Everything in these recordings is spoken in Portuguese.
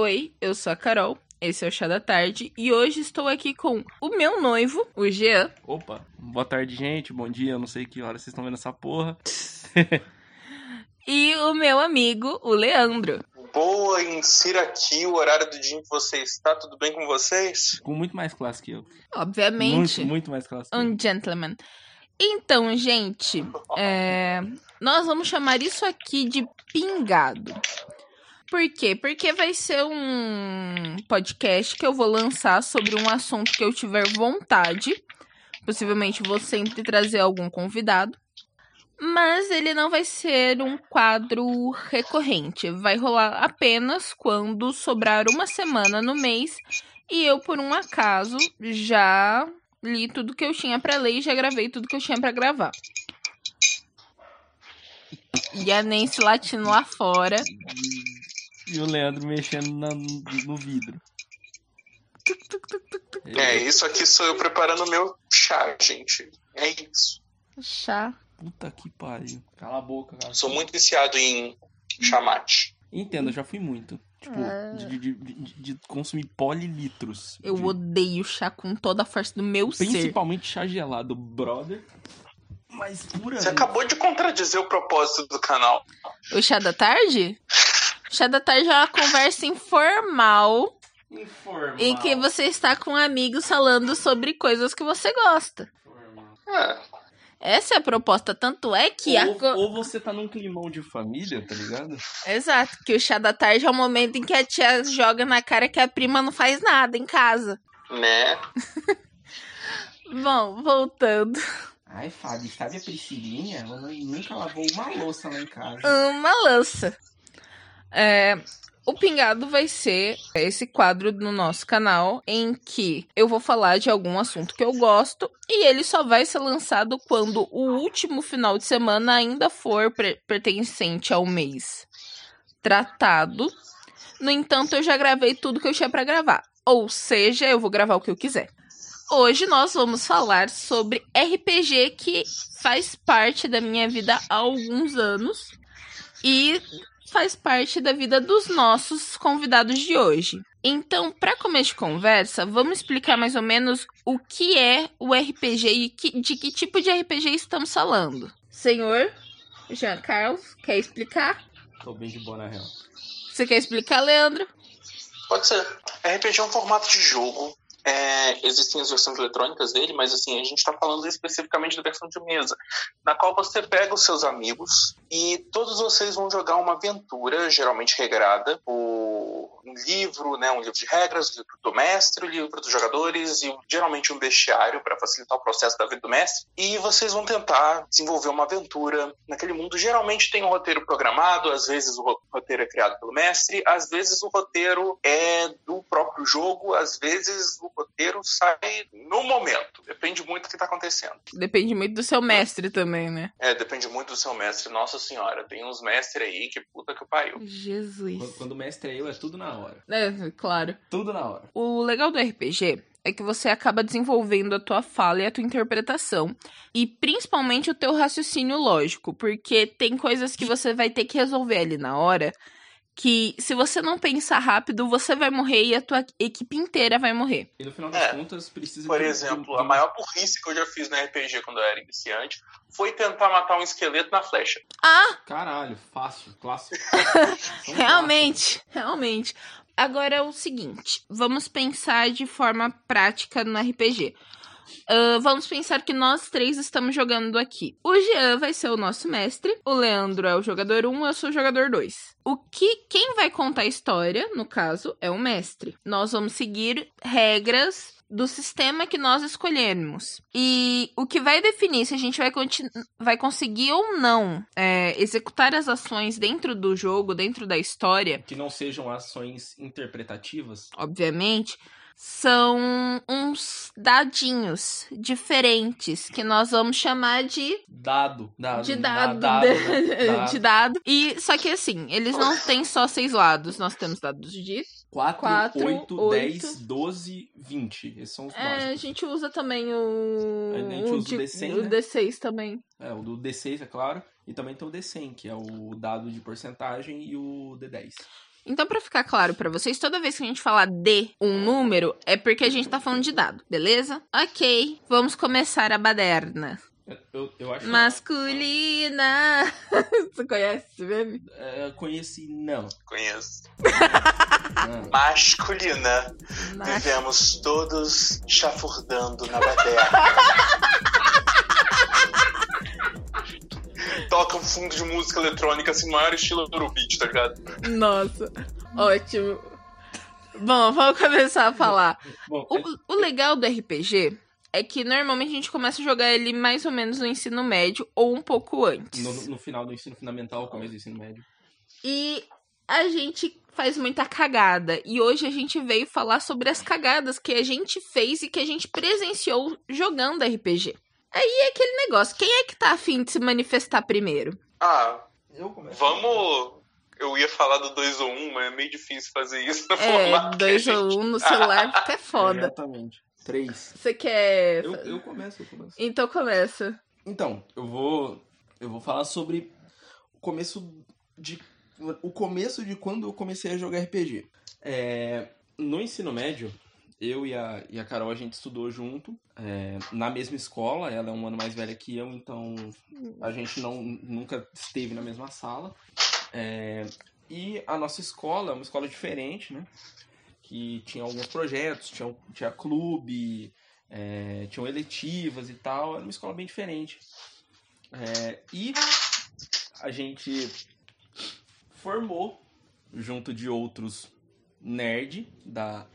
Oi, eu sou a Carol, esse é o Chá da Tarde e hoje estou aqui com o meu noivo, o Jean. Opa, boa tarde, gente, bom dia, eu não sei que hora vocês estão vendo essa porra. e o meu amigo, o Leandro. Boa, insira aqui o horário do dia em que você está, tudo bem com vocês? Com muito mais classe que eu. Obviamente. Muito, muito mais classe Um gentleman. Então, gente, é, nós vamos chamar isso aqui de pingado. Por quê? Porque vai ser um podcast que eu vou lançar sobre um assunto que eu tiver vontade. Possivelmente vou sempre trazer algum convidado. Mas ele não vai ser um quadro recorrente. Vai rolar apenas quando sobrar uma semana no mês e eu, por um acaso, já li tudo que eu tinha pra ler e já gravei tudo que eu tinha pra gravar. E a Nancy latindo lá fora. E o Leandro mexendo na- no vidro. É, isso aqui sou eu preparando o meu chá, gente. É isso. Chá. Puta que pariu. Cala a boca, cara. Sou muito viciado em chamate. Entendo, eu já fui muito. Tipo, Ah. de, de- de- de consumir polilitros. Eu de- odeio chá com toda a força do meu ser. Principalmente chá gelado, brother. Mas pura. Você acabou de contradizer o propósito do canal. O chá da tarde? O chá da tarde é uma conversa informal Informal. em que você está com amigos falando sobre coisas que você gosta. É, Essa é a proposta, tanto é que a Ou, co- ou você tá num climão de família, tá ligado? Exato, que o chá da tarde é o momento em que a tia joga na cara que a prima não faz nada em casa. né? Bom, voltando. Ai, Fábio, sabe a Priscilinha? Ela nunca lavou uma louça lá em casa. Uma lança. É, o Pingado vai ser esse quadro no nosso canal em que eu vou falar de algum assunto que eu gosto e ele só vai ser lançado quando o último final de semana ainda for pertencente ao mês tratado. No entanto, eu já gravei tudo que eu tinha pra gravar. Ou seja, eu vou gravar o que eu quiser. Hoje nós vamos falar sobre RPG que faz parte da minha vida há alguns anos e faz parte da vida dos nossos convidados de hoje. Então, para começo de conversa, vamos explicar mais ou menos o que é o RPG e que- de que tipo de RPG estamos falando. Senhor Jean Carlos, quer explicar? Tô bem de boa na real. Você quer explicar, Leandro? Pode ser. RPG é um formato de jogo. É, existem as versões eletrônicas dele, mas assim, a gente está falando especificamente da versão de mesa, na qual você pega os seus amigos e todos vocês vão jogar uma aventura, geralmente regrada, por um livro, né, um livro de regras, um livro do mestre, um livro dos jogadores e geralmente um bestiário para facilitar o processo da vida do mestre. E vocês vão tentar desenvolver uma aventura naquele mundo. Geralmente tem um roteiro programado, às vezes o ro- roteiro é criado pelo mestre, às vezes o roteiro é do próprio jogo, às vezes o roteiro sai no momento. Depende muito do que está acontecendo. Depende muito do seu mestre também, né? É, depende muito do seu mestre. Nossa senhora, tem uns mestres aí que puta que pariu. Jesus. Quando, quando o mestre é eu, é tudo na hora. É, claro. Tudo na hora. O legal do RPG é que você acaba desenvolvendo a tua fala e a tua interpretação. E principalmente o teu raciocínio lógico. Porque tem coisas que você vai ter que resolver ali na hora. Que se você não pensar rápido, você vai morrer e a tua equipe inteira vai morrer. E no final das É. contas, precisa Por exemplo, de- a maior burrice que eu já fiz no RPG quando eu era iniciante foi tentar matar um esqueleto na flecha. Ah, Caralho, fácil, clássico. Realmente, realmente. Agora é o seguinte, vamos pensar de forma prática no RPG. Ah, vamos pensar que nós três estamos jogando aqui. O Jean vai ser o nosso mestre, o Leandro é o jogador 1, eu sou o jogador 2. O que quem vai contar a história, no caso, é o mestre. Nós vamos seguir regras do sistema que nós escolhermos. E o que vai definir se a gente vai, vai conseguir ou não é, executar as ações dentro do jogo, dentro da história, Que não sejam ações interpretativas. obviamente, são uns dadinhos diferentes que nós vamos chamar de Dado. dado de da- dado, dado, né? Dado. de dado. E só que assim, eles não têm só seis lados. Nós temos dados de 4, Quatro, 8, oito. 10, 12, 20. Esses são os É, a gente usa também o. A gente usa o de- D100, o né? D6 também. É, o do D6, é claro. E também tem o D100, que é o dado de porcentagem, e o D10. Então, pra ficar claro pra vocês, toda vez que a gente falar de um número, é porque a gente tá falando de dado, beleza? Ok, vamos começar a baderna. Eu, eu acho Masculina! Você conhece esse meme? É, conheci, não. Conheço. não. Masculina. Mas- Vivemos todos chafurdando na baderna. Toca um fundo de música eletrônica, assim, maior estilo Eurobeat, tá ligado? Nossa, ótimo. Bom, vamos começar a falar. Bom, O, o legal do RPG é que normalmente a gente começa a jogar ele mais ou menos no ensino médio ou um pouco antes. no, no final do ensino fundamental, começo do ensino médio. E a gente faz muita cagada. E hoje a gente veio falar sobre as cagadas que a gente fez e que a gente presenciou jogando RPG. Aí é aquele negócio, quem é que tá afim de se manifestar primeiro? Ah, Eu começo. vamos. Eu ia falar do 2 ou 1, mas é meio difícil fazer isso no É, formato. que a dois gente- ou um no celular fica foda. Exatamente. Três. Você quer. Eu, eu começo, eu começo. Então começa. Então, eu vou. Eu vou falar sobre o começo de. O começo de quando eu comecei a jogar RPG. É, no ensino médio, eu e a, e a Carol, a gente estudou junto, é, na mesma escola. Ela é um ano mais velha que eu, então a gente não, nunca esteve na mesma sala. É, e a nossa escola é uma escola diferente, né? Que tinha alguns projetos, tinha, tinha clube, é, tinham eletivas e tal. Era uma escola bem diferente. É, e a gente formou, junto de outros nerd da,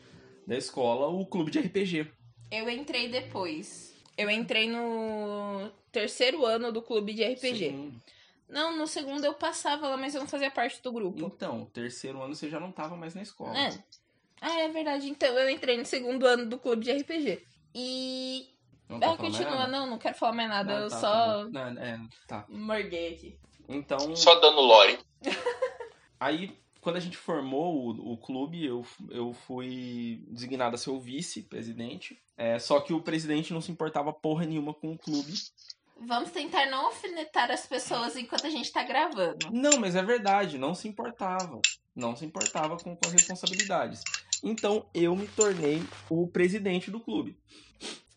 da escola, o clube de RPG. Eu entrei depois. Eu entrei no terceiro ano do clube de RPG. Segundo. Não, no segundo eu passava lá, mas eu não fazia parte do grupo. Então, terceiro ano você já não tava mais na escola. É. Ah, é verdade. Então eu entrei no segundo ano do clube de RPG. E. Não tá Ah, mais continua, não, não quero falar mais nada. Não, eu tá, só tá bom. Não, é, tá. morguei aqui. Então, Só dando lore. aí quando a gente formou o, o clube, eu, eu fui designado a ser o vice-presidente. É, só que o presidente não se importava porra nenhuma com o clube. Vamos tentar não alfinetar as pessoas enquanto a gente tá gravando. Não, mas é verdade, não se importava. Não se importava com, com as responsabilidades. Então eu me tornei o presidente do clube.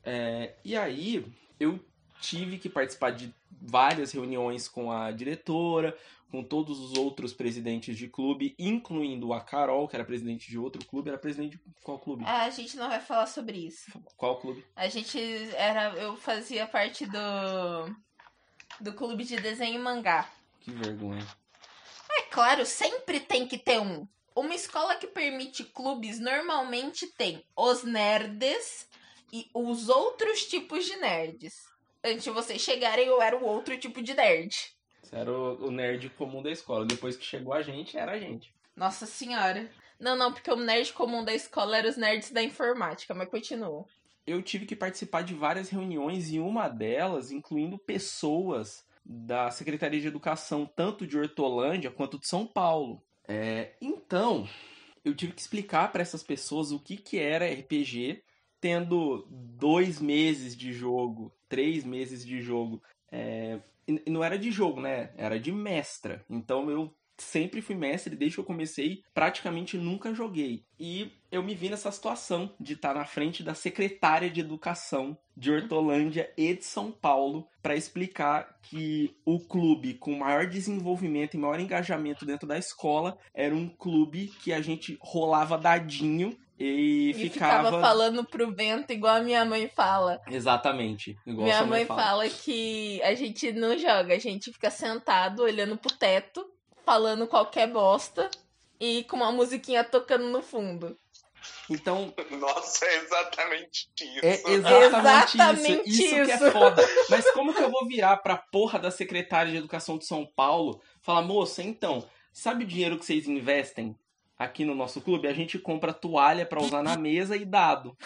É, e aí eu tive que participar de várias reuniões com a diretora, com todos os outros presidentes de clube, incluindo a Carol, que era presidente de outro clube. Era presidente de qual clube? Ah, a gente não vai falar sobre isso. Qual clube? A gente era. Eu fazia parte do. do clube de desenho e mangá. Que vergonha. É claro, sempre tem que ter um. Uma escola que permite clubes normalmente tem os nerds e os outros tipos de nerds. Antes de vocês chegarem, eu era o outro tipo de nerd. Você era o, o nerd comum da escola. Depois que chegou a gente, era a gente. Nossa senhora. Não, não, porque o nerd comum da escola era os nerds da informática, mas continua. eu tive que participar de várias reuniões e uma delas incluindo pessoas da Secretaria de Educação, tanto de Hortolândia quanto de São Paulo. É, então, eu tive que explicar para essas pessoas o que, que era RPG, tendo dois meses de jogo, três meses de jogo. É, e não era de jogo, né? Era de mestra. Então eu sempre fui mestre desde que eu comecei, praticamente nunca joguei. E eu me vi nessa situação de estar na frente da secretária de educação de Hortolândia e de São Paulo para explicar que o clube com maior desenvolvimento e maior engajamento dentro da escola era um clube que a gente rolava dadinho e, E ficava... falando pro vento igual a minha mãe fala. Exatamente. Igual minha sua mãe fala. que a gente não joga, a gente fica sentado olhando pro teto, falando qualquer bosta e com uma musiquinha tocando no fundo. Então, Nossa, é exatamente isso. É exatamente, Exatamente isso. Isso que isso. é foda. Mas como que eu vou virar pra porra da secretária de Educação de São Paulo falar, moça, então, sabe o dinheiro que vocês investem aqui no nosso clube? A gente compra toalha pra usar na mesa e dado.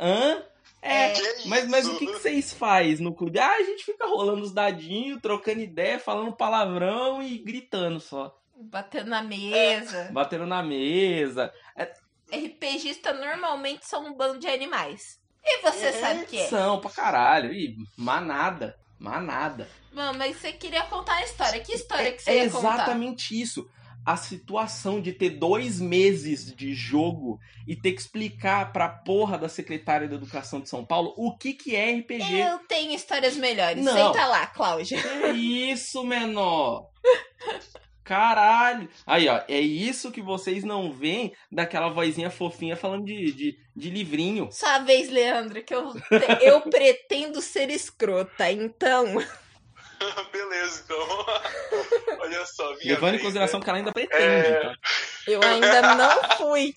Hã? É, Que mas, mas o que, que vocês fazem no clube? Ah, a gente fica rolando os dadinhos, trocando ideia, falando palavrão e gritando só. Batendo na mesa. Batendo na mesa. RPGista normalmente são um bando de animais. E você sabe o que é? São pra caralho. Ih, manada. Manada. Mano, mas você queria contar a história. Que história que você É ia contar? exatamente isso. A situação de ter dois meses de jogo e ter que explicar pra porra da secretária da Educação de São Paulo o que, que é RPG. Eu tenho histórias melhores. Não. Senta lá, Cláudia. É isso, menor. Caralho. Aí, ó, é isso que vocês não veem daquela vozinha fofinha falando de, de, de livrinho. Sua vez, Leandro, que eu, eu pretendo ser escrota, então. Beleza, então. Olha só. minha Levando em consideração né? que ela ainda pretende, É. tá? Eu ainda não fui.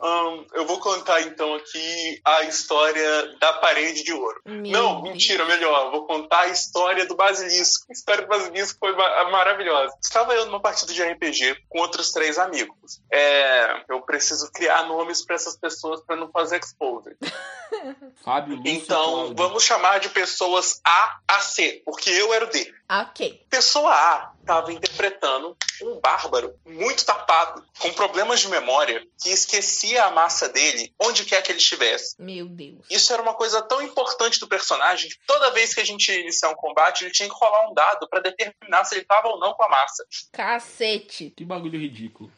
Ahn, eu vou contar então aqui a história da parede de ouro. Meu Não, Deus. mentira, melhor. Eu vou contar a história do basilisco. A história do basilisco foi ma- maravilhosa. Estava eu numa partida de RPG com outros três amigos. É, eu preciso criar nomes para essas pessoas para não fazer exposed. Fábio Lúcio Então, Cláudio. vamos chamar de pessoas A a C, porque eu era o D. Ok. Pessoa A estava interpretando um bárbaro muito tapado, com problemas de memória, que esquecia a massa dele onde quer que ele estivesse. Meu Deus. Isso era uma coisa tão importante do personagem que toda vez que a gente ia iniciar um combate, ele tinha que rolar um dado para determinar se ele estava ou não com a massa. Cacete. Que bagulho ridículo.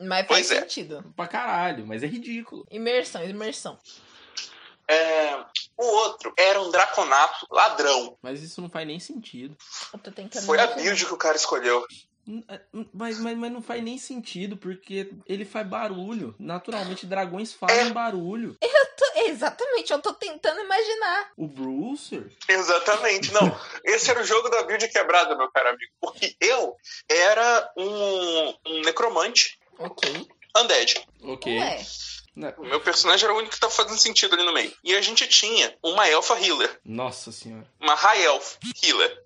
Mas faz Pois é. sentido. Pra caralho, mas é ridículo. Imersão, imersão. É, O outro era um draconato ladrão. Mas isso não faz nem sentido. Eu tô tentando. Foi a build que o cara escolheu. Hum, é, hum, Mas, mas, mas não faz nem sentido, porque ele faz barulho. Naturalmente, dragões fazem É. barulho. Tô- Exatamente, eu tô tentando imaginar. O Brucer? Exatamente, não. Esse era o jogo da build quebrada, meu caro amigo. Porque eu era um, um necromante Ok. undead. Ok. Ué. Na- O meu personagem era o único que tava fazendo sentido ali no meio. E a gente tinha uma elfa healer. Nossa senhora. Uma high elf healer,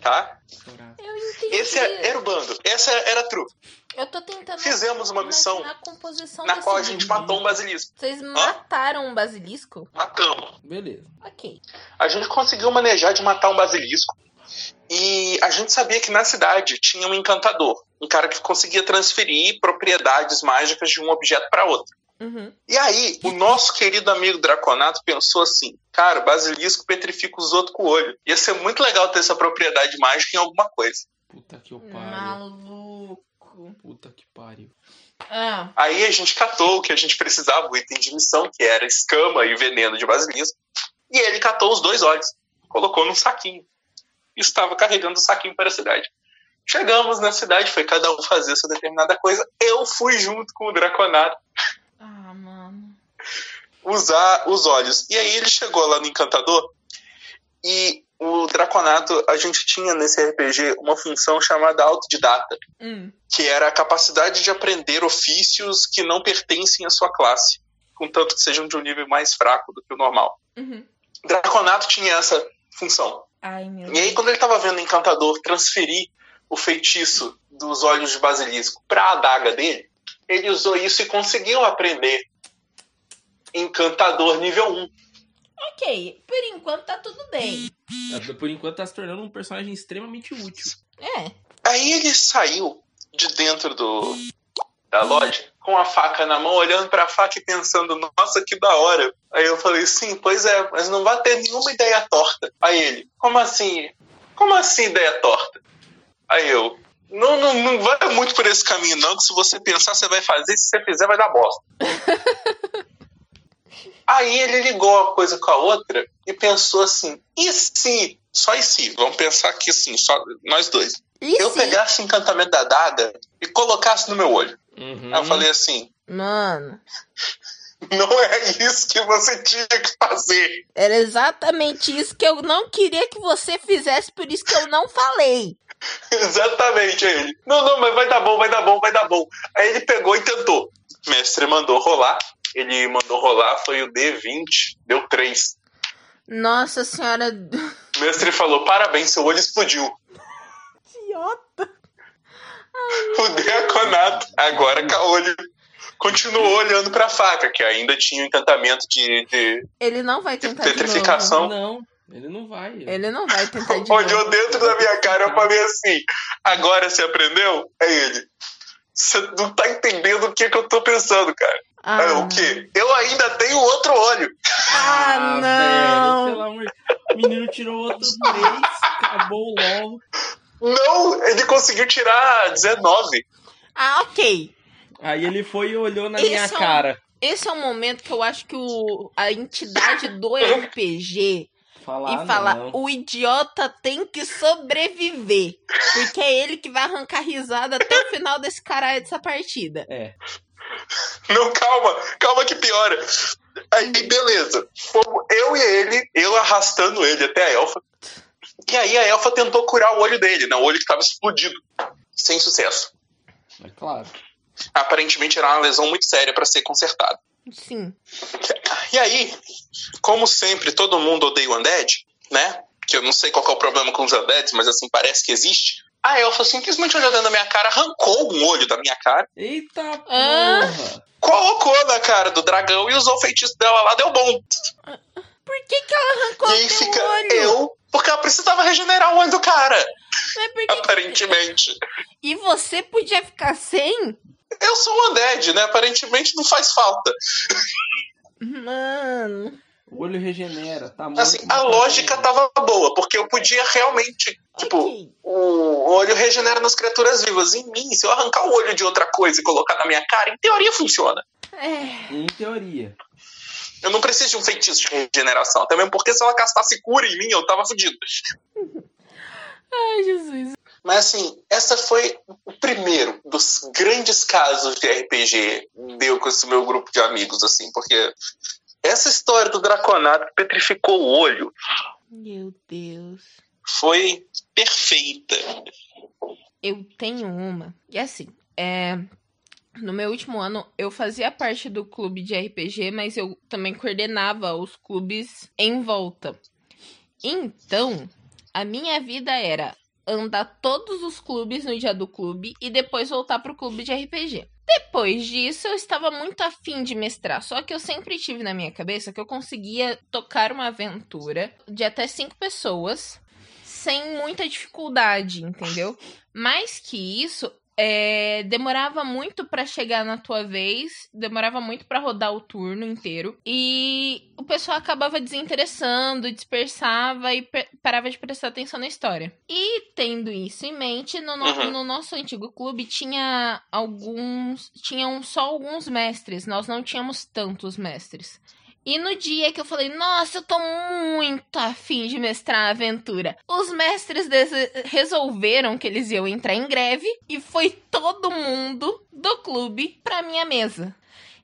tá? Eu entendi. Esse é- era o bando. Essa era a trupe. Eu tô tentando. Fizemos uma missão imaginar a composição na qual a gente matou um basilisco. Vocês mataram um basilisco? Matamos. Beleza. Ok. A gente conseguiu manejar de matar um basilisco. E a gente sabia que na cidade tinha um encantador. Um cara que conseguia transferir propriedades mágicas de um objeto para outro. Uhum. E aí, o nosso querido amigo Draconato pensou assim: cara, basilisco petrifica os outros com o olho. Ia ser muito legal ter essa propriedade mágica em alguma coisa. Puta que o pariu. Maluco. Puta que pariu. Ah, Aí a gente catou o que a gente precisava, o item de missão, que era escama e veneno de basilisco. E ele catou os dois olhos, colocou num saquinho. Estava carregando o saquinho para a cidade. Chegamos na cidade, foi cada um fazer sua determinada coisa. Eu fui junto com o Draconato ah, mano. usar os olhos. E aí ele chegou lá no Encantador e o Draconato, a gente tinha nesse RPG uma função chamada autodidata, Hum. que era a capacidade de aprender ofícios que não pertencem à sua classe, contanto que sejam de um nível mais fraco do que o normal. Uhum. Draconato tinha essa função. Ai, meu E aí, quando ele estava vendo o Encantador transferir o feitiço dos olhos de basilisco para a adaga dele, ele usou isso e conseguiu aprender Encantador nível 1. Ok, por enquanto tá tudo bem. Por enquanto tá se tornando um personagem extremamente útil. É. Aí ele saiu de dentro do da loja com a faca na mão, olhando pra faca e pensando, nossa, que da hora. Aí eu falei, sim, pois é, mas não vai ter nenhuma ideia torta. Aí ele, como assim? Como assim ideia torta? Aí eu, não, não, não vai muito por esse caminho, não, que se você pensar, você vai fazer, se você fizer, vai dar bosta. Aí ele ligou uma coisa com a outra e pensou assim, e se? Só e se? Vamos pensar aqui assim, só nós dois E eu se- pegasse o encantamento da daga e colocasse no meu olho. Uhum. Aí eu falei assim: Mano, não é isso que você tinha que fazer. era exatamente isso que eu não queria que você fizesse, por isso que eu não falei. Exatamente, aí ele. Não, não, mas vai dar bom, vai dar bom, vai dar bom. Aí ele pegou e tentou. O mestre mandou rolar. Ele mandou rolar, foi o D20, deu 3. Nossa senhora. O mestre falou: parabéns, seu olho explodiu. Idiota. O Diaconato, agora com o olho, continuou olhando pra faca, que ainda tinha o encantamento de- de Ele não vai tentar de petrificação. Não, ele não vai. Ele não vai tentar de olhou novo. dentro da minha cara eu falei assim: agora você aprendeu? É ele. Você não tá entendendo o que, que eu tô pensando, cara. Ah, não. o quê? Eu ainda tenho outro olho. Ah, velho, não. pelo amor. O menino tirou outro três, acabou logo. Não, ele conseguiu tirar 19. Ah, ok. Aí ele foi e olhou na Esse minha é um- cara. Esse é um momento que eu acho que o, a entidade do RPG Falar e fala: não. o idiota tem que sobreviver. Porque é ele que vai arrancar risada até o final desse caralho dessa partida. É. Não, calma, calma que piora. Aí, beleza. Fomos eu e ele, eu arrastando ele até a elfa. E aí a elfa tentou curar o olho dele, né? O olho que tava explodido. Sem sucesso. É claro. Aparentemente era uma lesão muito séria pra ser consertada. Sim. E aí, como sempre, todo mundo odeia o Undead, né? Que eu não sei qual é o problema com os Undeads, mas assim, parece que existe. A elfa simplesmente olhou dentro da minha cara, arrancou um olho da minha cara, Eita Ah. porra! colocou na cara do dragão e usou o feitiço dela lá, deu bom. Por que, que ela arrancou e aí fica olho? eu, porque ela precisava regenerar o olho do cara, Mas por que- aparentemente. E você podia ficar sem? Eu sou um Undead, né? Aparentemente não faz falta. Mano. O olho regenera, tá muito Assim, a lógica tava boa, porque eu podia realmente, tipo, o olho regenera nas criaturas vivas. Em mim, se eu arrancar o olho de outra coisa e colocar na minha cara, em teoria funciona. É. Em teoria. Eu não preciso de um feitiço de regeneração. Até mesmo porque se ela castasse cura em mim, eu tava fudido. Ai, Jesus. Mas assim, essa foi o primeiro dos grandes casos de RPG deu com esse meu grupo de amigos, assim, porque essa história do Draconato que petrificou o olho Meu Deus. foi perfeita. Eu tenho uma. E assim, é. No meu último ano, eu fazia parte do clube de RPG, mas eu também coordenava os clubes em volta. Então, a minha vida era andar todos os clubes no dia do clube e depois voltar pro clube de RPG. Depois disso, eu estava muito afim de mestrar, só que eu sempre tive na minha cabeça que eu conseguia tocar uma aventura de até cinco pessoas sem muita dificuldade, entendeu? Mais que isso, é, demorava muito pra chegar na tua vez, demorava muito pra rodar o turno inteiro e o pessoal acabava desinteressando, dispersava e parava de prestar atenção na história. E tendo isso em mente, no, no- Uhum. no nosso antigo clube tinha alguns, tinham só alguns mestres, nós não tínhamos tantos mestres. E no dia que eu falei, nossa, eu tô muito afim de mestrar a aventura, os mestres resolveram que eles iam entrar em greve e foi todo mundo do clube pra minha mesa.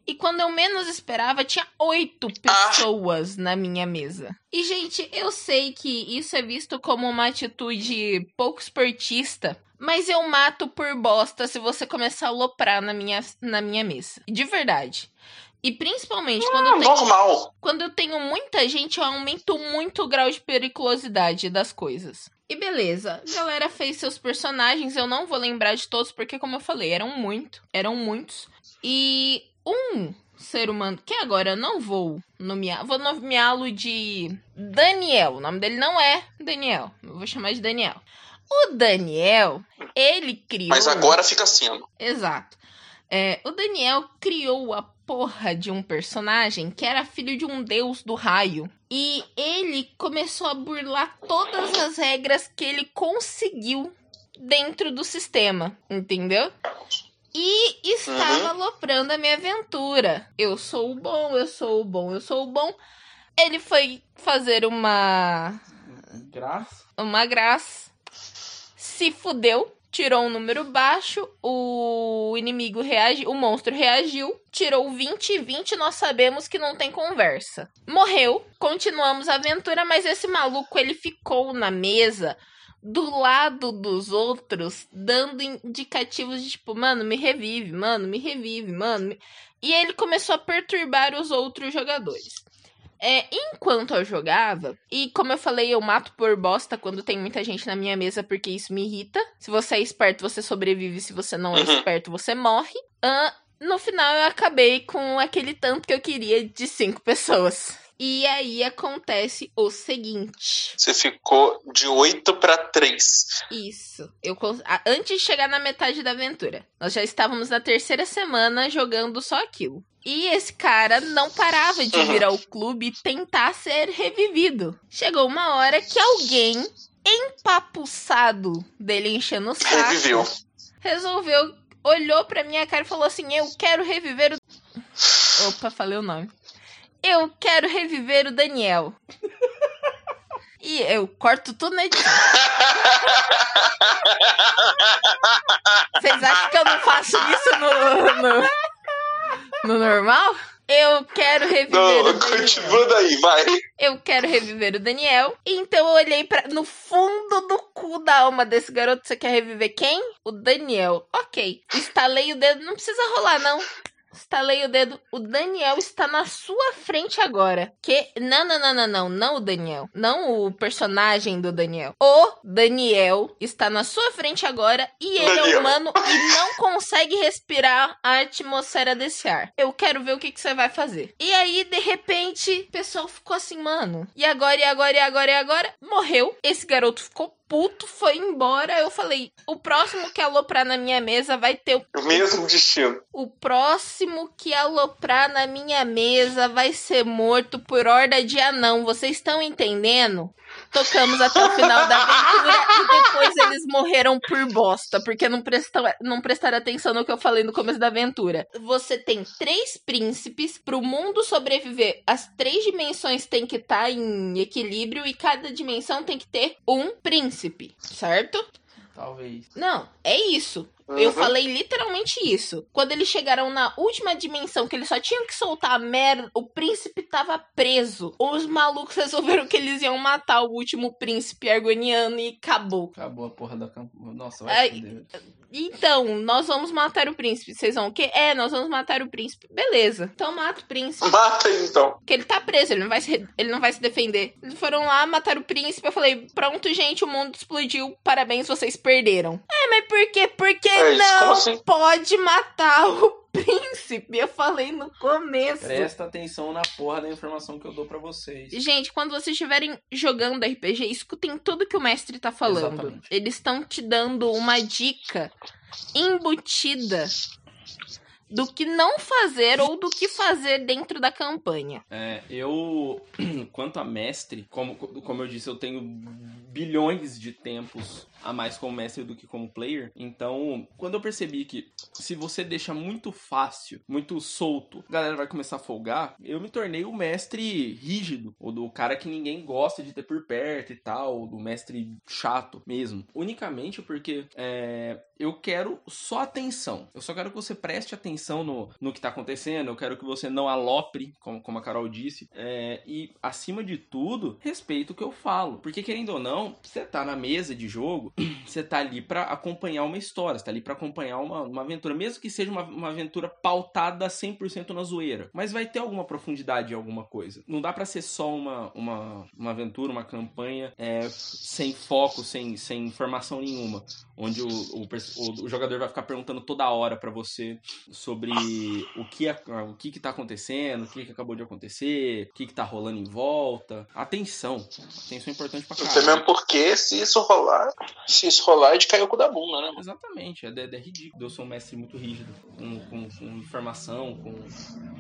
E quando eu menos esperava, tinha oito Ah. pessoas na minha mesa. E, gente, eu sei que isso é visto como uma atitude pouco esportista, mas eu mato por bosta se você começar a aloprar na minha, na minha mesa. De verdade. E principalmente quando eu Ah, tenho normal. quando eu tenho muita gente, eu aumento muito o grau de periculosidade das coisas. E beleza, a galera fez seus personagens, eu não vou lembrar de todos, porque como eu falei, eram muito, eram muitos. E um ser humano, que agora eu não vou nomear, vou nomeá-lo de Daniel. O nome dele não é Daniel, eu vou chamar de Daniel. O Daniel, ele criou. Mas agora fica sendo. Exato. É, o Daniel criou a porra de um personagem que era filho de um deus do raio. E ele começou a burlar todas as regras que ele conseguiu dentro do sistema, entendeu? E estava aloprando a minha aventura. Eu sou o bom, eu sou o bom, eu sou o bom. Ele foi fazer uma Graça. uma graça. Se fudeu, tirou um número baixo, o inimigo reagiu, o monstro reagiu, tirou 20 e 20, nós sabemos que não tem conversa. Morreu, continuamos a aventura, mas esse maluco ele ficou na mesa do lado dos outros, dando indicativos de tipo, mano, me revive, mano, me revive, mano. me-" E ele começou a perturbar os outros jogadores. É, enquanto eu jogava, e como eu falei, eu mato por bosta quando tem muita gente na minha mesa, porque isso me irrita. Se você é esperto, você sobrevive. Se você não é Uhum. esperto, você morre. Ah, no final, eu acabei com aquele tanto que eu queria de cinco pessoas. E aí acontece o seguinte. Você ficou de 8 pra 3. Isso. Eu antes de chegar na metade da aventura, nós já estávamos na terceira semana jogando só aquilo. E esse cara não parava de vir ao clube tentar ser revivido. Chegou uma hora que alguém empapuçado dele enchendo o saco, Reviveu. resolveu, olhou pra minha cara e falou assim: Eu quero reviver o. Opa, falei o nome. Eu quero reviver o Daniel. E eu corto tudo na edição. Vocês acham que eu não faço isso no, no, no normal? Eu quero reviver Não, o Daniel. continua daí, vai. Eu quero reviver o Daniel. Então eu olhei para no fundo do cu da alma desse garoto. Você quer reviver quem? O Daniel. Ok. Estalei o dedo. Não precisa rolar, não. Estalei o dedo. O Daniel está na sua frente agora. Que. Não, não, não, não, não. Não o Daniel. Não o personagem do Daniel. O Daniel está na sua frente agora. E ele é Daniel. humano e não consegue respirar a atmosfera desse ar. Eu quero ver o que, que você vai fazer. E aí, de repente, o pessoal ficou assim, mano. E agora, e agora, e agora, e agora? Morreu. Esse garoto ficou puto, foi embora. Eu falei: o próximo que aloprar na minha mesa vai ter o O mesmo destino. o próximo que aloprar na minha mesa vai ser morto por horda de anão. Vocês estão entendendo? Tocamos até o final da aventura e depois eles morreram por bosta, porque não, prestam, não prestaram atenção no que eu falei no começo da aventura. Você tem três príncipes, pro mundo sobreviver, as três dimensões têm que estar em equilíbrio e cada dimensão tem que ter um príncipe, certo? Talvez. Não, é isso. Eu Uhum. falei literalmente isso. Quando eles chegaram na última dimensão, que eles só tinham que soltar a merda, o príncipe tava preso. Os malucos resolveram que eles iam matar o último príncipe argoniano e acabou. Acabou a porra da camp... Nossa, vai Ai, se fuder. Então, nós vamos matar o príncipe. Vocês vão o quê? É, nós vamos matar o príncipe. Beleza. Então mata o príncipe. Mata aí, então. Porque ele tá preso, ele não vai se, ele não vai se defender. Eles foram lá, mataram o príncipe. Eu falei, pronto, gente, o mundo explodiu. Parabéns, vocês perderam. É, mas por quê? Porque É não assim? pode matar o príncipe. Eu falei no começo. Presta atenção na porra da informação que eu dou pra vocês. Gente, quando vocês estiverem jogando RPG, escutem tudo que o mestre tá falando. Exatamente. Eles estão te dando uma dica embutida do que não fazer ou do que fazer dentro da campanha. É, eu, quanto a mestre, como, como eu disse, eu tenho bilhões de tempos a mais como mestre do que como player. Então, quando eu percebi que se você deixa muito fácil, muito solto, a galera vai começar a folgar, eu me tornei o mestre rígido, ou do cara que ninguém gosta de ter por perto e tal, do mestre chato mesmo. Unicamente porque é, eu quero só atenção. Eu só quero que você preste atenção no, no que tá acontecendo, eu quero que você não alopre, como, como a Carol disse, é, e acima de tudo, respeito o que eu falo. Porque querendo ou não, você tá na mesa de jogo, você tá ali pra acompanhar uma história, você tá ali pra acompanhar uma, uma aventura, mesmo que seja uma, uma aventura pautada 100% na zoeira. Mas vai ter alguma profundidade em alguma coisa. Não dá pra ser só uma, uma, uma aventura, uma campanha é, sem foco, sem, sem informação nenhuma. Onde o, o, o- jogador vai ficar perguntando toda hora pra você sobre o que, o que que tá acontecendo, o que, que acabou de acontecer, o que que tá rolando em volta. Atenção. Atenção é importante pra Até caralho. mesmo porque se isso rolar, se isso rolar é de cair o cu da bunda, né? mano? Exatamente, é, é, é ridículo. Eu sou um mestre muito rígido, com, com, com informação, com.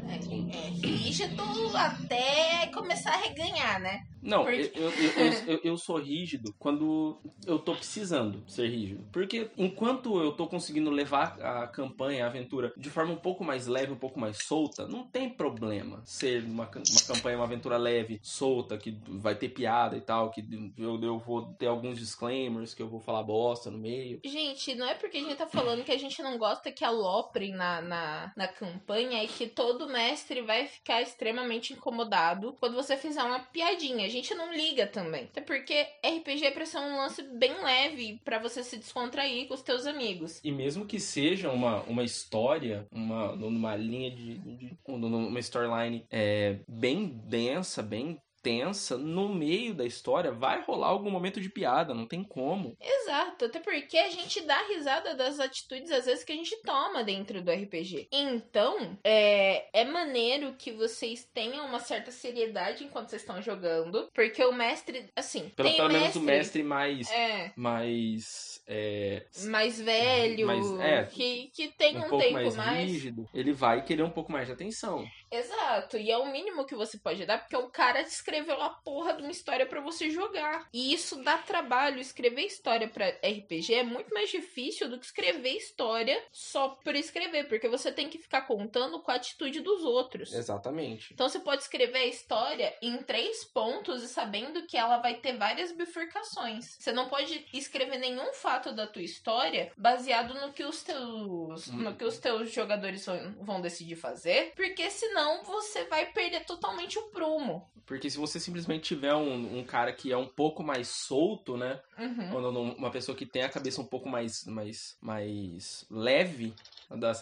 É, rígido até começar a reganhar, né? Não, eu, eu, eu, eu, eu sou rígido quando eu tô precisando ser rígido. Porque enquanto eu tô conseguindo levar a campanha, a aventura, de forma um pouco mais leve, um pouco mais solta, não tem problema ser uma, uma campanha, uma aventura leve, solta, que vai ter piada e tal, que eu, eu vou ter alguns disclaimers, que eu vou falar bosta no meio. Gente, não é porque a gente tá falando que a gente não gosta que aloprem na, na, na campanha e que todo mestre vai ficar extremamente incomodado quando você fizer uma piadinha. A gente não liga também. Até porque RPG é pra ser um lance bem leve pra você se descontrair com os teus amigos. E mesmo que seja uma, uma história, uma, numa linha de. de numa storyline é, bem densa, bem tensa, no meio da história vai rolar algum momento de piada, não tem como. Exato, até porque a gente dá risada das atitudes às vezes que a gente toma dentro do RPG. Então, é, é maneiro que vocês tenham uma certa seriedade enquanto vocês estão jogando, porque o mestre, assim, Pelo, pelo menos mestre, o mestre mais. é mais. é, mais velho, Mais- é, que, que tem um, um pouco tempo mais, mais. rígido, ele vai querer um pouco mais de atenção. Exato, e é o mínimo que você pode dar, porque o cara escreveu a porra de uma história pra você jogar. E isso dá trabalho. Escrever história pra RPG é muito mais difícil do que escrever história só por escrever, porque você tem que ficar contando com a atitude dos outros. Exatamente. Então você pode escrever a história em três pontos e sabendo que ela vai ter várias bifurcações. Você não pode escrever nenhum fato da tua história baseado no que os teus, no que os teus jogadores vão, vão decidir fazer, porque senão você vai perder totalmente o prumo. Porque se você simplesmente tiver um, um cara que é um pouco mais solto, né? Uhum. Não- uma pessoa que tem a cabeça um pouco mais, mais, mais leve,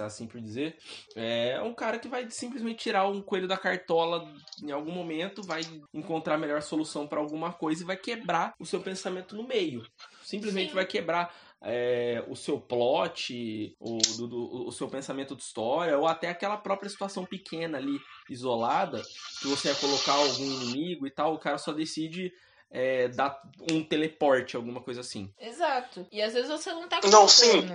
assim por dizer, é um cara que vai simplesmente tirar um coelho da cartola em algum momento, vai encontrar a melhor solução para alguma coisa e vai quebrar o seu pensamento no meio. Simplesmente Sim. vai quebrar é, o seu plot, o, do- do- o seu pensamento de história, ou até aquela própria situação pequena ali, isolada, que você ia colocar algum inimigo e tal, o cara só decide é, dar um teleporte, alguma coisa assim. Exato. E às vezes você não tá Não, sim.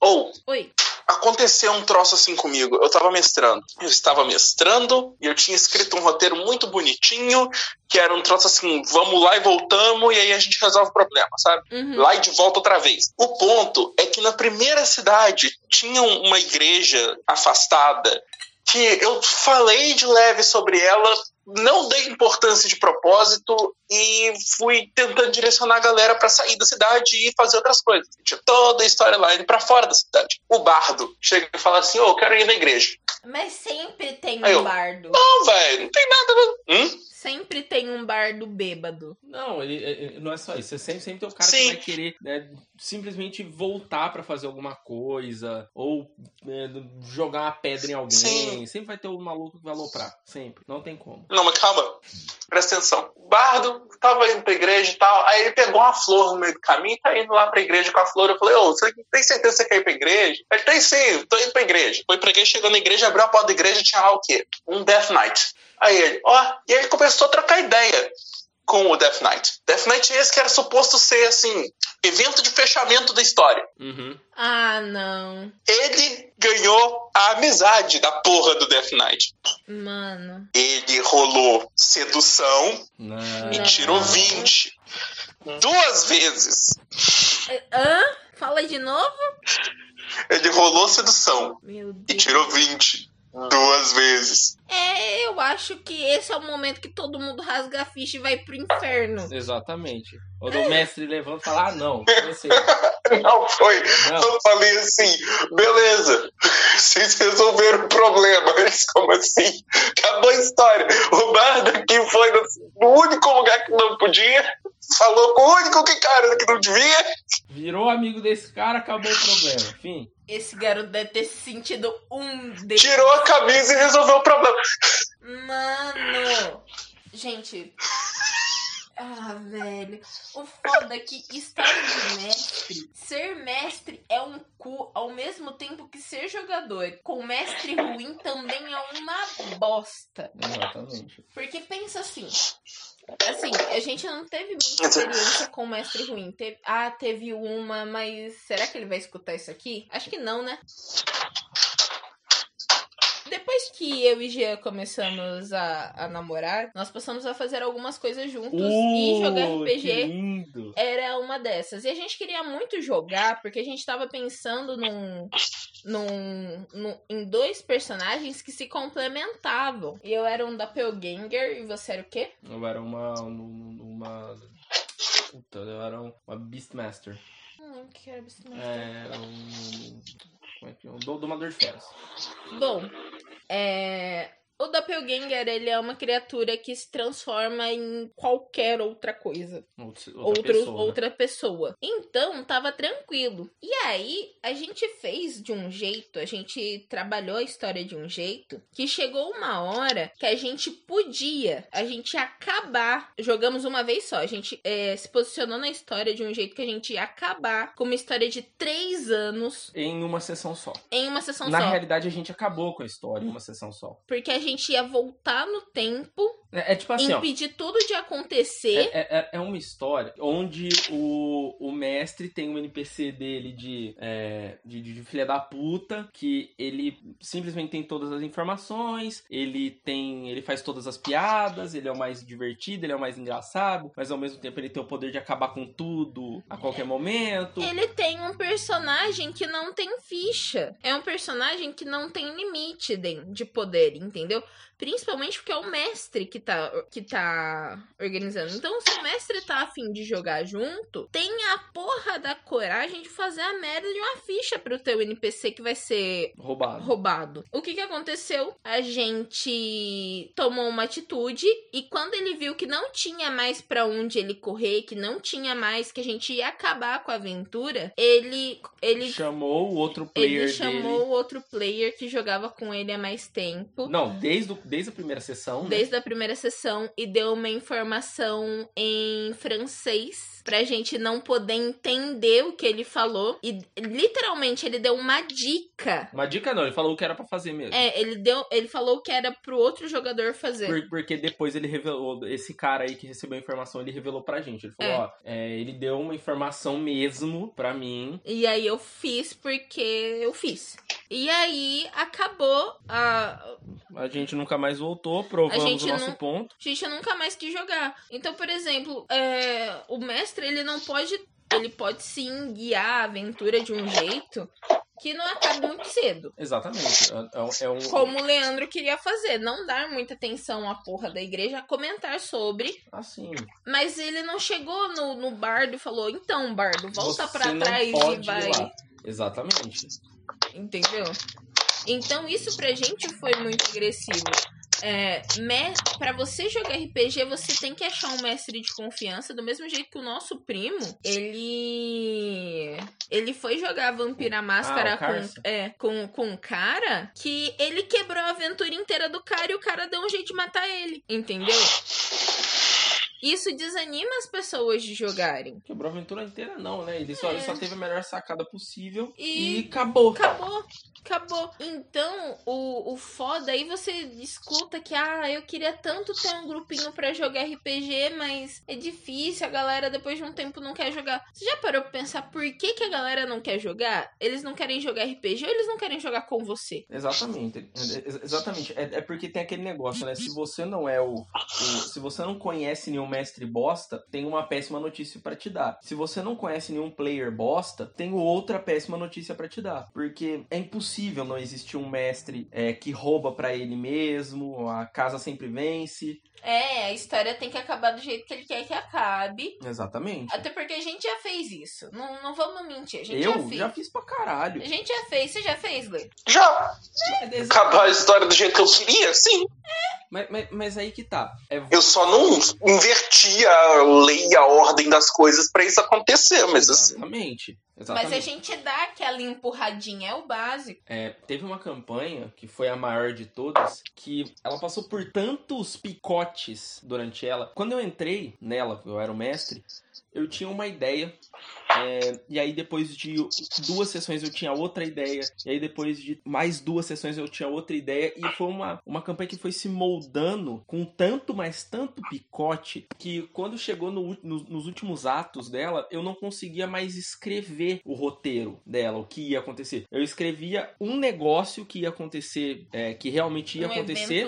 Ou, Oi. Aconteceu um troço assim comigo. Eu tava mestrando. Eu estava mestrando e eu tinha escrito um roteiro muito bonitinho, que era um troço assim, vamos lá e voltamos, e aí a gente resolve o problema, sabe? Uhum. Lá e de volta outra vez. O ponto é que na primeira cidade tinha um, uma igreja afastada que eu falei de leve sobre ela, não dei importância de propósito e fui tentando direcionar a galera pra sair da cidade e fazer outras coisas. Tinha toda a storyline pra fora da cidade. O bardo chega e fala assim: Ô, eu quero ir na igreja. Mas sempre tem um Aí eu- bardo. Não, velho, não tem nada. Hum? Sempre tem um bardo bêbado. Não, ele, ele- não é só isso. Você sempre, sempre tem o cara Sim. que vai querer né, simplesmente voltar pra fazer alguma coisa, ou né, jogar uma pedra em alguém. Sim. Sempre vai ter um maluco que vai aloprar. Sempre. Não tem como. Não, mas calma. Presta atenção. O bardo tava indo pra igreja e tal. Aí ele pegou uma flor no meio do caminho e tá indo lá pra igreja com a flor. Eu falei, ô, você tem certeza que você quer ir pra igreja? Ele tem sim, tô indo pra igreja. Foi pra igreja, chegou na igreja, abriu a porta da igreja tinha lá o quê? Um Death Knight. Aí ele, ó, e ele começou a trocar ideia com o Death Knight. Death Knight é esse que era suposto ser, assim, evento de fechamento da história. Uhum. Ah, não. Ele ganhou a amizade da porra do Death Knight. Mano. Ele rolou sedução Não. e tirou 20. Duas vezes. É, Hã? Fala de novo? Ele rolou sedução Meu e tirou 20. Duas vezes. É, eu acho que esse é o momento que todo mundo rasga a ficha e vai pro inferno. Exatamente. Quando o mestre levanta e fala, ah, não, comecei. Não foi. Não. Eu falei assim, beleza. Vocês resolveram o problema. Eles, como assim? Acabou a história. O bardo aqui foi no, único lugar que não podia. Falou com o único que cara que não devia. Virou amigo desse cara, acabou o problema. Enfim. Esse garoto deve ter sentido um deles. Tirou a camisa e resolveu o problema. Mano! Gente. Ah, velho. O foda é que história de mestre. Ser mestre é um cu ao mesmo tempo que ser jogador. Com mestre ruim também é uma bosta. Exatamente. Porque pensa assim. Assim, a gente não teve muita experiência com mestre ruim. Teve- ah, teve uma, mas será que ele vai escutar isso aqui? Acho que não, né? Depois que eu e Jean começamos a, a namorar, nós passamos a fazer algumas coisas juntos e jogar Uh, RPG lindo. era uma dessas. E a gente queria muito jogar, porque a gente tava pensando num, num, num- em dois personagens que se complementavam. E eu era um doppelganger e você era o quê? Eu era uma. uma. Puta, eu era um- uma Beastmaster. Hum, que era Beastmaster. É. Um. Domador de feras. Bom, é... O Doppelganger, ele é uma criatura que se transforma em qualquer outra coisa. Outra, outra Outro, pessoa. né? outra pessoa. Então, tava tranquilo. E aí, a gente fez de um jeito, a gente trabalhou a história de um jeito, que chegou uma hora que a gente podia, a gente acabar. Jogamos uma vez só, a gente é, se posicionou na história de um jeito que a gente ia acabar com uma história de três anos Em uma sessão só. em uma sessão Na só. realidade, a gente acabou com a história em uma sessão só. Porque a gente ia voltar no tempo É, é tipo assim, ó. impedir tudo de acontecer. É, é, é uma história onde o, o mestre tem um NPC dele de, é, de, de, de filha da puta, que ele simplesmente tem todas as informações, ele tem. ele faz todas as piadas, ele é o mais divertido, ele é o mais engraçado, mas ao mesmo tempo ele tem o poder de acabar com tudo a qualquer momento. Ele tem um personagem que não tem ficha. É um personagem que não tem limite de, de poder, entendeu? Principalmente porque é o mestre que tá, que tá organizando. Então, se o mestre tá afim de jogar junto, tenha a porra da coragem de fazer a merda de uma ficha pro teu NPC que vai ser Roubado. roubado. O que que aconteceu? A gente tomou uma atitude e quando ele viu que não tinha mais pra onde ele correr, que não tinha mais, que a gente ia acabar com a aventura, ele ele Chamou o outro player ele chamou dele. o outro player que jogava com ele há mais tempo. Não, desde, o- desde a primeira sessão, né? Desde a primeira sessão e deu uma informação em francês pra gente não poder entender o que ele falou. E literalmente ele deu uma dica. Uma dica não, ele falou o que era pra fazer mesmo. É, ele deu, ele falou que era pro outro jogador fazer. Por- porque depois ele revelou, esse cara aí que recebeu a informação, ele revelou pra gente. Ele falou, É. ó, é, ele deu uma informação mesmo pra mim. E aí eu fiz porque eu fiz. E aí acabou a, A gente nunca mais voltou, provamos o nosso não- ponto. A gente nunca mais quis jogar. Então, por exemplo, é, o mestre, ele não pode. Ele pode sim guiar a aventura de um jeito que não acabe muito cedo. Exatamente. É, é- é um, Como o Leandro queria fazer. Não dar muita atenção à porra da igreja, comentar sobre. Assim. Mas ele não chegou no, no bardo e falou: então, bardo, volta não trás e vai. lá. Exatamente. Entendeu? Então isso pra gente foi muito agressivo. É. Para você jogar RPG, você tem que achar um mestre de confiança, do mesmo jeito que o nosso primo, ele ele foi jogar Vampira Máscara Ah, o Carson. com, é, com, com um cara que ele quebrou a aventura inteira do cara e o cara deu um jeito de matar ele, entendeu? Isso desanima as pessoas de jogarem. Quebrou a aventura inteira, não, né? Ele só, É. ele só teve a melhor sacada possível E- e, acabou. Acabou. Acabou. Então, o, o foda aí você escuta que, ah, eu queria tanto ter um grupinho pra jogar RPG, mas é difícil, a galera depois de um tempo não quer jogar. Você já parou pra pensar por que, que a galera não quer jogar? Eles não querem jogar RPG ou eles não querem jogar com você? Exatamente. É- é- Exatamente. É, é porque tem aquele negócio, né? Se você não é o, o- Se você não conhece nenhum mestre bosta, tem uma péssima notícia pra te dar. Se você não conhece nenhum player bosta, tem outra péssima notícia pra te dar. Porque é impossível não existir um mestre é, que rouba pra ele mesmo, a casa sempre vence. É, a história tem que acabar do jeito que ele quer que acabe. Exatamente. Até porque a gente já fez isso. Não, não vamos mentir, a gente Eu já fez. já fiz pra caralho. A gente já fez. Você já fez, Lê? Já É, acabar a história do jeito que eu queria? Sim. Mas, mas- mas aí que tá. É Eu só não inverti a lei e a ordem das coisas pra isso acontecer, mas assim. Exatamente. Exatamente. Mas a gente dá aquela empurradinha, é o básico. É, teve uma campanha que foi a maior de todas, que ela passou por tantos picotes durante ela. Quando eu entrei nela, eu era o mestre, eu tinha uma ideia. é, e aí depois de duas sessões eu tinha outra ideia. E aí depois de mais duas sessões eu tinha outra ideia. E foi uma, uma campanha que foi se moldando com tanto, mas tanto picote, que quando chegou no, no- nos últimos atos dela, eu não conseguia mais escrever o roteiro dela, o que ia acontecer. Eu escrevia um negócio que ia acontecer, é, que realmente ia um acontecer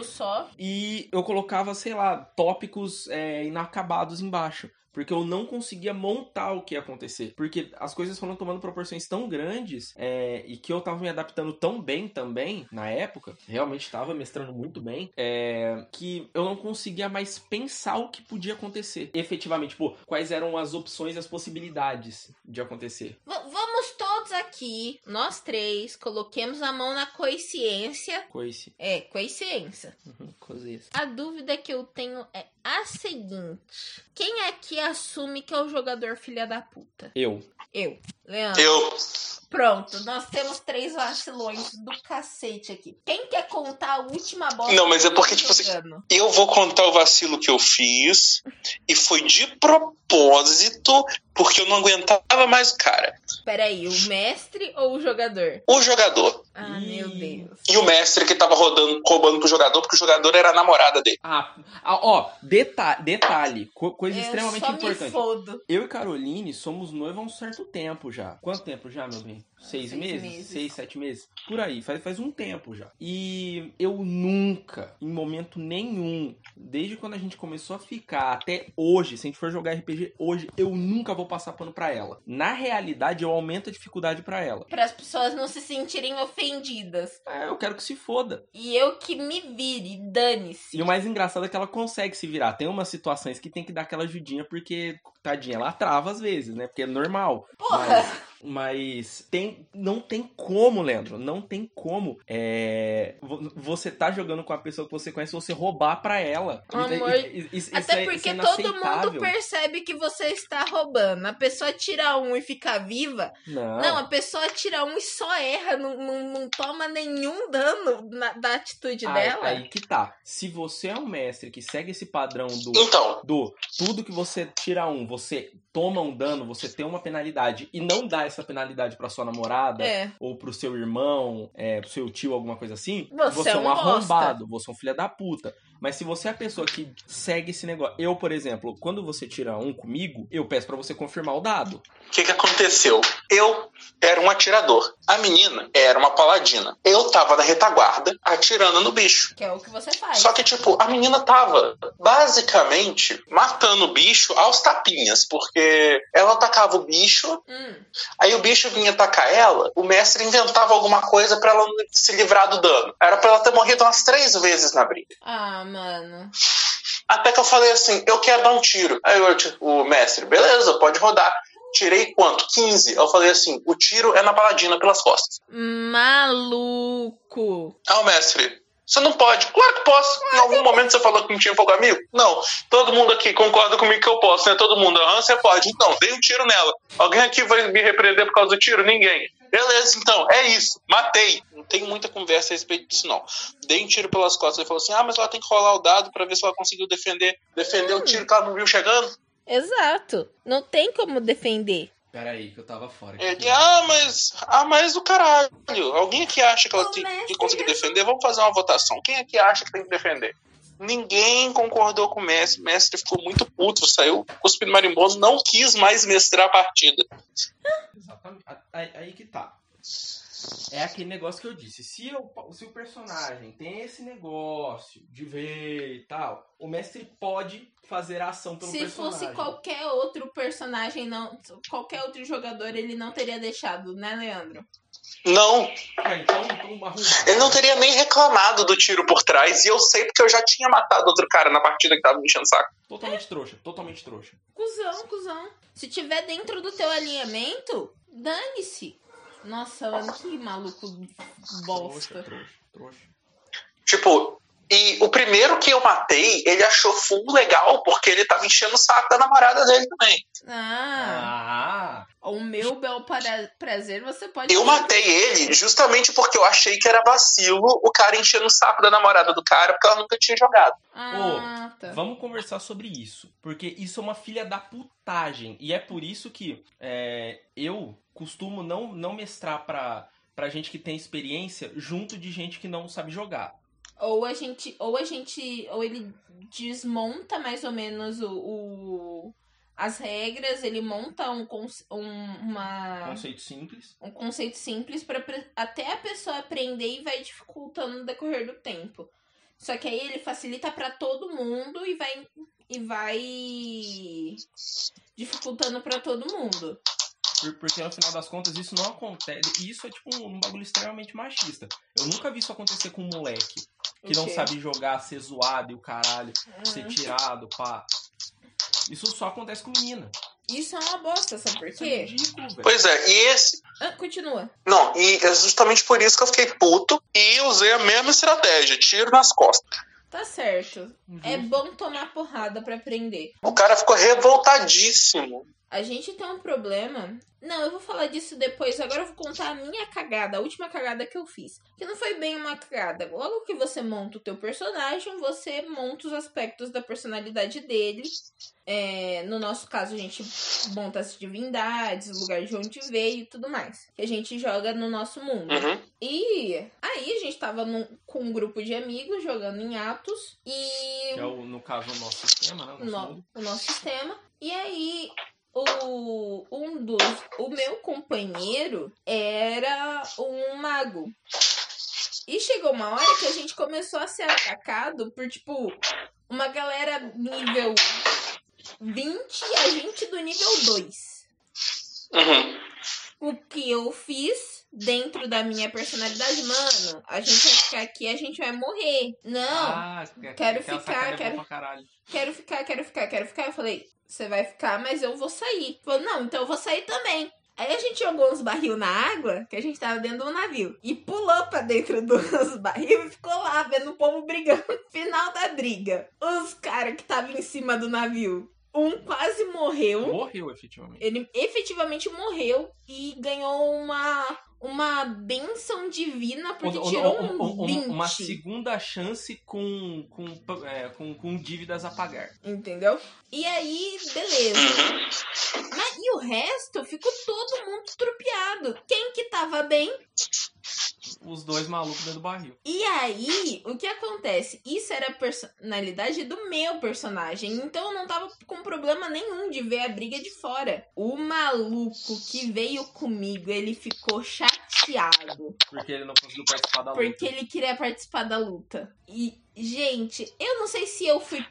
e eu colocava, sei lá, tópicos é, inacabados embaixo. Porque eu não conseguia montar o que ia acontecer. Porque as coisas foram tomando proporções tão grandes é, e que eu tava me adaptando tão bem também, na época, realmente tava mestrando muito bem, é, que eu não conseguia mais pensar o que podia acontecer. Efetivamente, tipo, quais eram as opções e as possibilidades de acontecer. V- vamos todos aqui, nós três, coloquemos a mão na consciência. Coice. É, consciência. Uhum. A dúvida que eu tenho é a seguinte: quem aqui assume que é o jogador filha da puta? Eu. Eu. Leandro. Eu. Pronto, nós temos três vacilões do cacete aqui. Quem quer contar a última bola? Não, mas é porque, tô tipo assim? Eu vou contar o vacilo que eu fiz. E foi de propósito, porque eu não aguentava mais o cara. Peraí, o mestre ou o jogador? O jogador. Ah, meu Deus. E o mestre que tava rodando, roubando pro jogador, porque o jogador era a namorada dele. Ah, ah, ó, deta detalhe, co- coisa Eu extremamente só importante. Eu e Caroline somos noivos há um certo tempo já. Quanto tempo já, meu bem? Seis, Seis meses? meses. Seis, sete meses? Por aí, faz, faz um tempo já. E eu nunca, em momento nenhum, desde quando a gente começou a ficar até hoje, se a gente for jogar RPG hoje, eu nunca vou passar pano pra ela. Na realidade, eu aumento a dificuldade pra ela. Para as pessoas não se sentirem ofendidas. É, eu quero que se foda. E eu que me vire, dane-se. E o mais engraçado é que ela consegue se virar. Tem umas situações que tem que dar aquela ajudinha, porque, tadinha, ela trava às vezes, né? Porque é normal. Porra! Mas, mas tem, não tem como, Leandro. Não tem como é, vo- você tá jogando com a pessoa que você conhece você roubar pra ela. Amor, Isso- isso- isso Até é- porque isso é todo mundo percebe que você está roubando. A pessoa tira um e fica viva. Não. Não, a pessoa tira um e só erra, não, não, não toma nenhum dano na- da atitude Aí, dela. aí que tá. Se você é um mestre que segue esse padrão do Então, do tudo que você tira um, você toma um dano, você tem uma penalidade e não dá essa penalidade pra sua namorada É. ou pro seu irmão, é, pro seu tio, alguma coisa assim, Você é é um um arrombado, você é um filho da puta. Mas se você é a pessoa que segue esse negócio, eu, por exemplo, quando você tira um comigo, eu peço pra você confirmar o dado. o que, que aconteceu? Eu era um atirador. A menina era uma paladina. Eu tava na retaguarda atirando no bicho. Que é o que você faz. Só que, tipo, a menina tava basicamente matando o bicho aos tapinhas, porque ela atacava o bicho, Hum, aí o bicho vinha atacar ela, o mestre inventava alguma coisa pra ela se livrar do dano. Era pra ela ter morrido umas três vezes na briga. Ah, mano. Até que eu falei assim, eu quero dar um tiro. Aí eu, tipo, o mestre, beleza, pode rodar. Tirei quanto? 15. Eu falei assim, o tiro é na paladina pelas costas. Maluco. Ah, o mestre, você não pode. Claro que posso. Em algum momento você falou que não tinha fogo amigo? Não. Todo mundo aqui concorda comigo que eu posso, né? Todo mundo, aham, você pode. Então, dei um tiro nela. Alguém aqui vai me repreender por causa do tiro? Ninguém. Beleza, então, é isso. Matei. Não tem muita conversa a respeito disso, não. Dei um tiro pelas costas. Ele falou assim: ah, mas ela tem que rolar o dado pra ver se ela conseguiu defender, defender o tiro que ela não viu chegando. Exato. Não tem como defender. Pera aí, que eu tava fora. Ele, ah, mas. Ah, mas do caralho. Alguém aqui acha que ela tem que conseguir defender? Vamos fazer uma votação. Quem aqui acha que tem que defender? Ninguém concordou com o mestre. O mestre ficou muito puto, saiu cuspindo marimbondo, não quis mais mestrar a partida. Exatamente. Aí, aí que tá. É aquele negócio que eu disse. Se, eu, se o personagem tem esse negócio de ver e tal, o mestre pode fazer a ação pelo Se personagem. fosse qualquer outro personagem, não, qualquer outro jogador, ele não teria deixado, né, Leandro? Não, Ah, então, então ele não teria nem reclamado do tiro por trás, e eu sei porque eu já tinha matado outro cara na partida que tava me enchendo o saco. Totalmente trouxa, totalmente trouxa. Cusão, cuzão. Se tiver dentro do teu alinhamento, dane-se. Nossa, mano, que maluco Trouxa, bosta. trouxa, trouxa. Tipo, e o primeiro que eu matei, ele achou full legal, porque ele tava enchendo o saco da namorada dele também. Ah, Ah, o meu bel prazer você pode. Eu matei ele justamente porque eu achei que era vacilo o cara enchendo o saco da namorada do cara, porque ela nunca tinha jogado. Ah, tá. vamos conversar sobre isso. Porque isso é uma filha da putagem. E é por isso que é, eu costumo não, não mestrar pra, pra gente que tem experiência junto de gente que não sabe jogar. Ou a gente, ou a gente, ou ele desmonta mais ou menos o, o- as regras, ele monta um, um, uma, Conceito simples. um conceito simples para até a pessoa aprender e vai dificultando no decorrer do tempo. Só que aí ele facilita para todo mundo e vai e vai dificultando para todo mundo. Por- Porque no final das contas isso não acontece. E isso é tipo um, um bagulho extremamente machista. Eu nunca vi isso acontecer com um moleque que não sabe jogar, ser zoado e o caralho, ser Hum. tirado, pá. Isso só acontece com menina. Isso é uma bosta, sabe por Isso é quê? ridículo, velho. Pois é, e esse. Ah, continua. Não, e é justamente por isso que eu fiquei puto e usei a mesma estratégia, tiro nas costas. Tá certo. É Justo. bom tomar porrada pra aprender. O cara ficou revoltadíssimo. A gente tem um problema. Não, eu vou falar disso depois. Agora eu vou contar a minha cagada, a última cagada que eu fiz. Que não foi bem uma cagada. Logo que você monta o teu personagem, você monta os aspectos da personalidade dele. É, no nosso caso, a gente monta as divindades, o lugar de onde veio e tudo mais. Que a gente joga no nosso mundo. Uhum. E aí a gente tava num- com um grupo de amigos jogando em Atos. E Que é, o, no caso, o nosso sistema, né? O nosso no- o nosso sistema. E aí, o, um dos. O meu companheiro era um mago. E chegou uma hora que a gente começou a ser atacado por, tipo, uma galera nível 20 e a gente do nível 2. Uhum. O que eu fiz dentro da minha personalidade, mano, a gente vai ficar aqui, a gente vai morrer. Não. Ah, quero ficar, quero- quero ficar, quero ficar, quero ficar. Eu falei, você vai ficar, mas eu vou sair. Falou, não, então eu vou sair também. Aí a gente jogou uns barril na água, que a gente tava dentro do navio, e pulou pra dentro dos barril e ficou lá vendo o povo brigando. Final da briga, os caras que estavam em cima do navio, um quase morreu. Morreu, efetivamente. Ele efetivamente morreu e ganhou uma, uma benção divina porque ou- tirou ou- um ou- ou- 20. uma segunda chance com, com, é, com, com dívidas a pagar. Entendeu? E aí, beleza. Mas, e o resto ficou todo mundo trupeado. Quem que tava bem? Os dois malucos dentro do barril. E aí, o que acontece? Isso era a personalidade do meu personagem. Então eu não tava com problema nenhum de ver a briga de fora. O maluco que veio comigo, ele ficou chateado. Porque ele não conseguiu participar da luta. Porque ele queria participar da luta. E, gente, eu não sei se eu fui.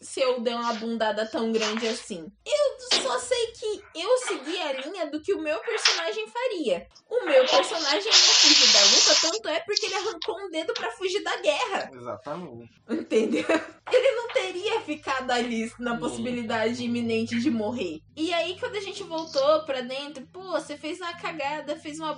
Se eu dei uma bundada tão grande assim. Eu só sei que eu segui a linha do que o meu personagem faria. O meu personagem não fugiu da luta, tanto é porque ele arrancou um dedo pra fugir da guerra. Exatamente. Entendeu? Ele não teria ficado ali na possibilidade iminente de morrer. E aí, quando a gente voltou pra dentro, pô, você fez uma cagada, fez uma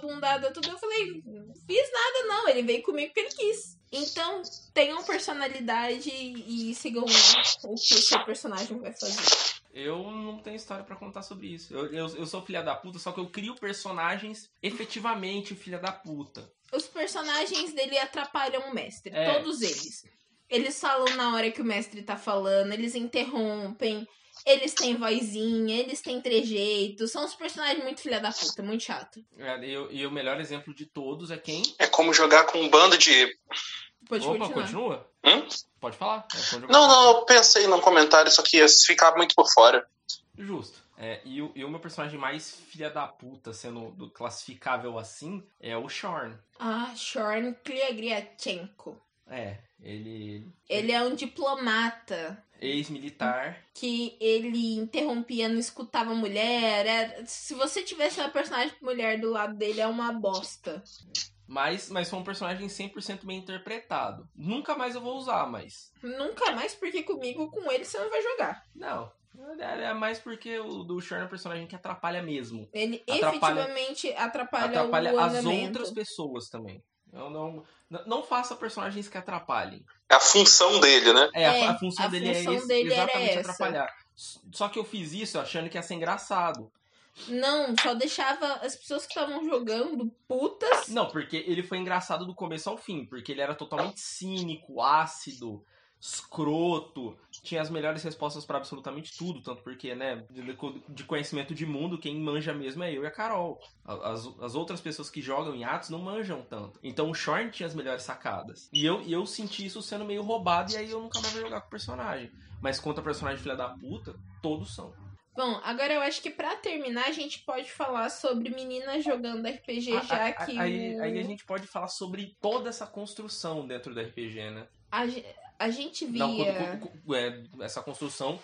tudo. Eu falei, fiz nada não, ele veio comigo porque ele quis. Então, tenham personalidade e sigam o que o seu personagem vai fazer. Eu não tenho história pra contar sobre isso. Eu, eu, eu sou filha da puta, só que eu crio personagens efetivamente filha da puta. Os personagens dele atrapalham o mestre, É. todos eles. Eles falam na hora que o mestre tá falando, eles interrompem, eles têm vozinha, eles têm trejeitos, são os personagens muito filha da puta, muito chato. É, E, eu- e o melhor exemplo de todos é quem? É como jogar com um bando de. Pode Opa, continuar. continua? Hum? Pode falar. É, pode. Não, não, eu pensei num comentário, só que ia ficar muito por fora. Justo. É, e, o, e o meu personagem mais filha da puta, sendo do- classificável assim, é o Shorn. Ah, Shorn Kliagriachenko. É, ele. Ele é um diplomata Ex-militar. que ele interrompia, não escutava mulher. era- Se você tivesse uma personagem mulher do lado dele, é uma bosta. Mas, mas foi um personagem 100% bem interpretado. Nunca mais eu vou usar, mas. Nunca mais, porque comigo, com ele, você não vai jogar. Não. É é mais porque o do Shorn é um personagem que atrapalha mesmo. Ele Atrapalha- efetivamente atrapalha, Atrapalha o as andamento. outras pessoas também. Eu não, não, não faça personagens que atrapalhem. É a função dele, né? É, a- É, a, função a dele função é esse, dele exatamente atrapalhar. Só que eu fiz isso achando que ia ser engraçado. Não, só deixava as pessoas que estavam jogando putas. Não, porque ele foi engraçado do começo ao fim, porque ele era totalmente cínico, ácido, escroto, tinha as melhores respostas pra absolutamente tudo, tanto porque, né, de, conhecimento de mundo, quem manja mesmo é eu e a Carol. A- As, as outras pessoas que jogam em Atos não manjam tanto. Então o Shorn tinha as melhores sacadas. E eu, eu senti isso sendo meio roubado, e aí eu nunca mais vou jogar com o personagem. Mas contra personagem filha da puta, todos são. Bom, agora eu acho que pra terminar a gente pode falar sobre meninas jogando RPG, já A- a- que aí, o- aí a gente pode falar sobre toda essa construção dentro do RPG, né? a, a gente via. Não, é, essa construção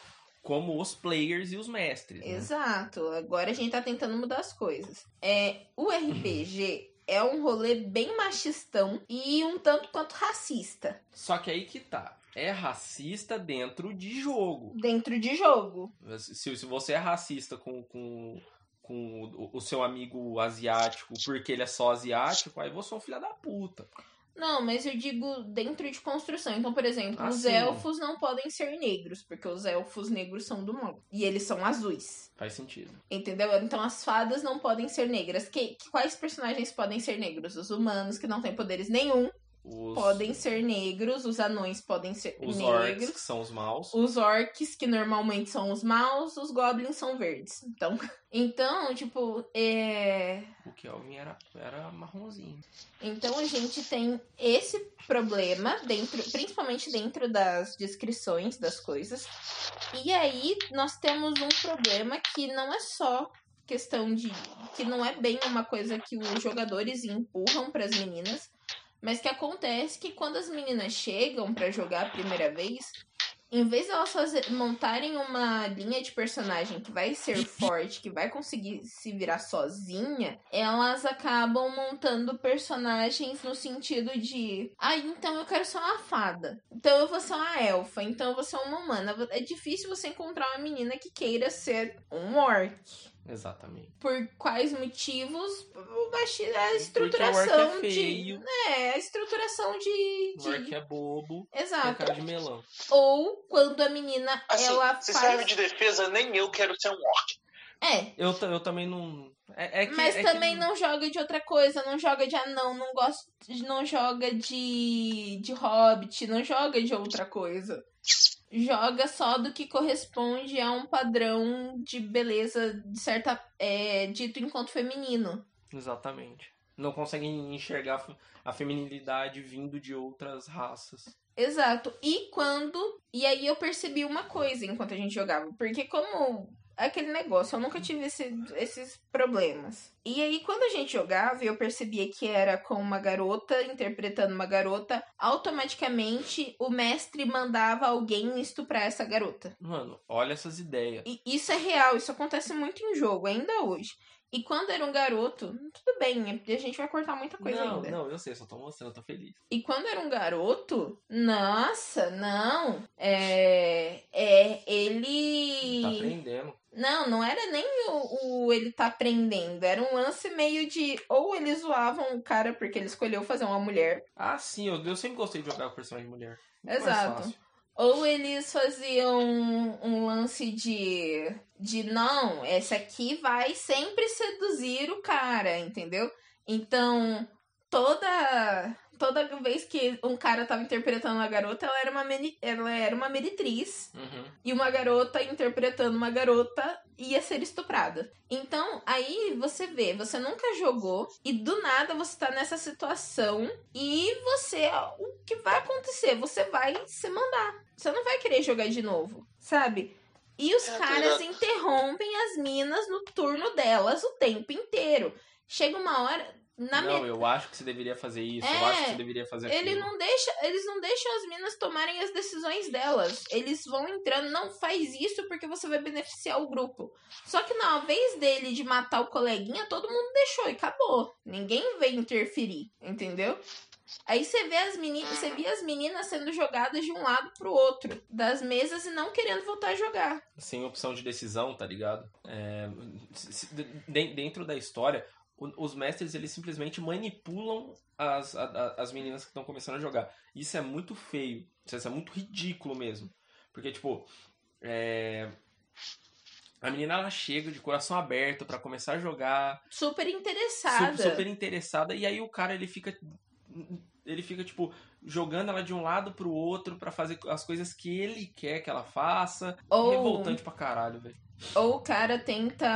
como os players e os mestres. né? Exato. Agora a gente tá tentando mudar as coisas. É, o RPG é um rolê bem machistão e um tanto quanto racista Só que aí que tá. É racista dentro de jogo. dentro de jogo. Se, se você é racista com, com, com o, o seu amigo asiático porque ele é só asiático, aí você é um filho da puta. Não, mas eu digo dentro de construção. Então, por exemplo, Ah, os sim. elfos não podem ser negros, porque os elfos negros são do mal. E eles são azuis. Faz sentido. Entendeu? Então as fadas não podem ser negras. Que, que- quais personagens podem ser negros? Os humanos, que não têm poderes nenhum, Os, podem ser negros. Os anões podem ser os orcs, negros. que são os maus. Os orcs, que normalmente são os maus, os goblins são verdes. Então, então tipo, é... O Kelvin era, era marronzinho. Então a gente tem esse problema dentro, principalmente dentro das descrições das coisas. E aí nós temos um problema que não é só questão de que não é bem uma coisa que os jogadores empurram para as meninas, mas que acontece que quando as meninas chegam para jogar a primeira vez, em vez de elas fazer, montarem uma linha de personagem que vai ser forte, que vai conseguir se virar sozinha, elas acabam montando personagens no sentido de, ah, então eu quero ser uma fada, então eu vou ser uma elfa, então eu vou ser uma humana. É difícil você encontrar uma menina que queira ser um orc. Exatamente. Por quais motivos? O A o estruturação é de. É, a estruturação de. o de- orc é bobo, tem Exato. cara de melão. Ou quando a menina Assim, ela se faz. serve de defesa, nem eu quero ser um orc. É, Eu, eu também não. É, é que, mas é que- também não joga de outra coisa, não joga de anão, não gosta, não joga de de hobbit, não joga de outra coisa. Joga só do que corresponde a um padrão de beleza de certa é, dito enquanto feminino. Exatamente. Não conseguem enxergar a feminilidade vindo de outras raças. Exato. E quando. E aí eu percebi uma coisa enquanto a gente jogava. Porque como aquele negócio, eu nunca tive esse- esses problemas. E aí, quando a gente jogava, eu percebia que era com uma garota interpretando uma garota, automaticamente o mestre mandava alguém estuprar essa garota. Mano, olha essas ideias. E isso é real, isso acontece muito em jogo, ainda hoje. E quando era um garoto, tudo bem, a gente vai cortar muita coisa não, ainda. não, eu sei, só tô mostrando, tô feliz. E quando era um garoto, nossa, não. É. É. Ele. Tá aprendendo. Não, não era nem o, o ele tá aprendendo. Era um lance meio de. Ou eles zoavam o cara porque ele escolheu fazer uma mulher. Ah, sim, eu, eu sempre gostei de jogar com personagem de mulher. Muito mais Exato. fácil. Ou eles faziam um lance de. De não, esse aqui vai sempre seduzir o cara, entendeu? Então, toda. Toda vez que um cara tava interpretando uma garota, ela era uma, meni- ela era uma meretriz. Uhum. E uma garota interpretando uma garota ia ser estuprada. Então, aí você vê, você nunca jogou e do nada você tá nessa situação e você, o que vai acontecer? Você vai se mandar. Você não vai querer jogar de novo, sabe? E os É, caras ligado. interrompem as minas no turno delas o tempo inteiro. Chega uma hora na não, me- eu acho que você deveria fazer isso, eu É, acho que você deveria fazer ele aquilo. não deixa, eles não deixam as minas tomarem as decisões delas. Eles vão entrando, não faz isso porque você vai beneficiar o grupo. Só que na vez dele de matar o coleguinha, todo mundo deixou e acabou. Ninguém veio interferir, entendeu? Aí você vê as meninas, você vê as meninas sendo jogadas de um lado pro outro das mesas e não querendo voltar a jogar. Sem opção de decisão, tá ligado? É, dentro da história, os mestres eles simplesmente manipulam as, a- as meninas que estão começando a jogar. Isso é muito feio. Isso é muito ridículo mesmo. Porque, tipo, é, a menina ela chega de coração aberto pra começar a jogar, Super su- interessada. super interessada, e aí o cara ele fica. Ele fica, tipo, jogando ela de um lado pro outro pra fazer as coisas que ele quer que ela faça. Ou- Revoltante pra caralho, velho. Ou o cara tenta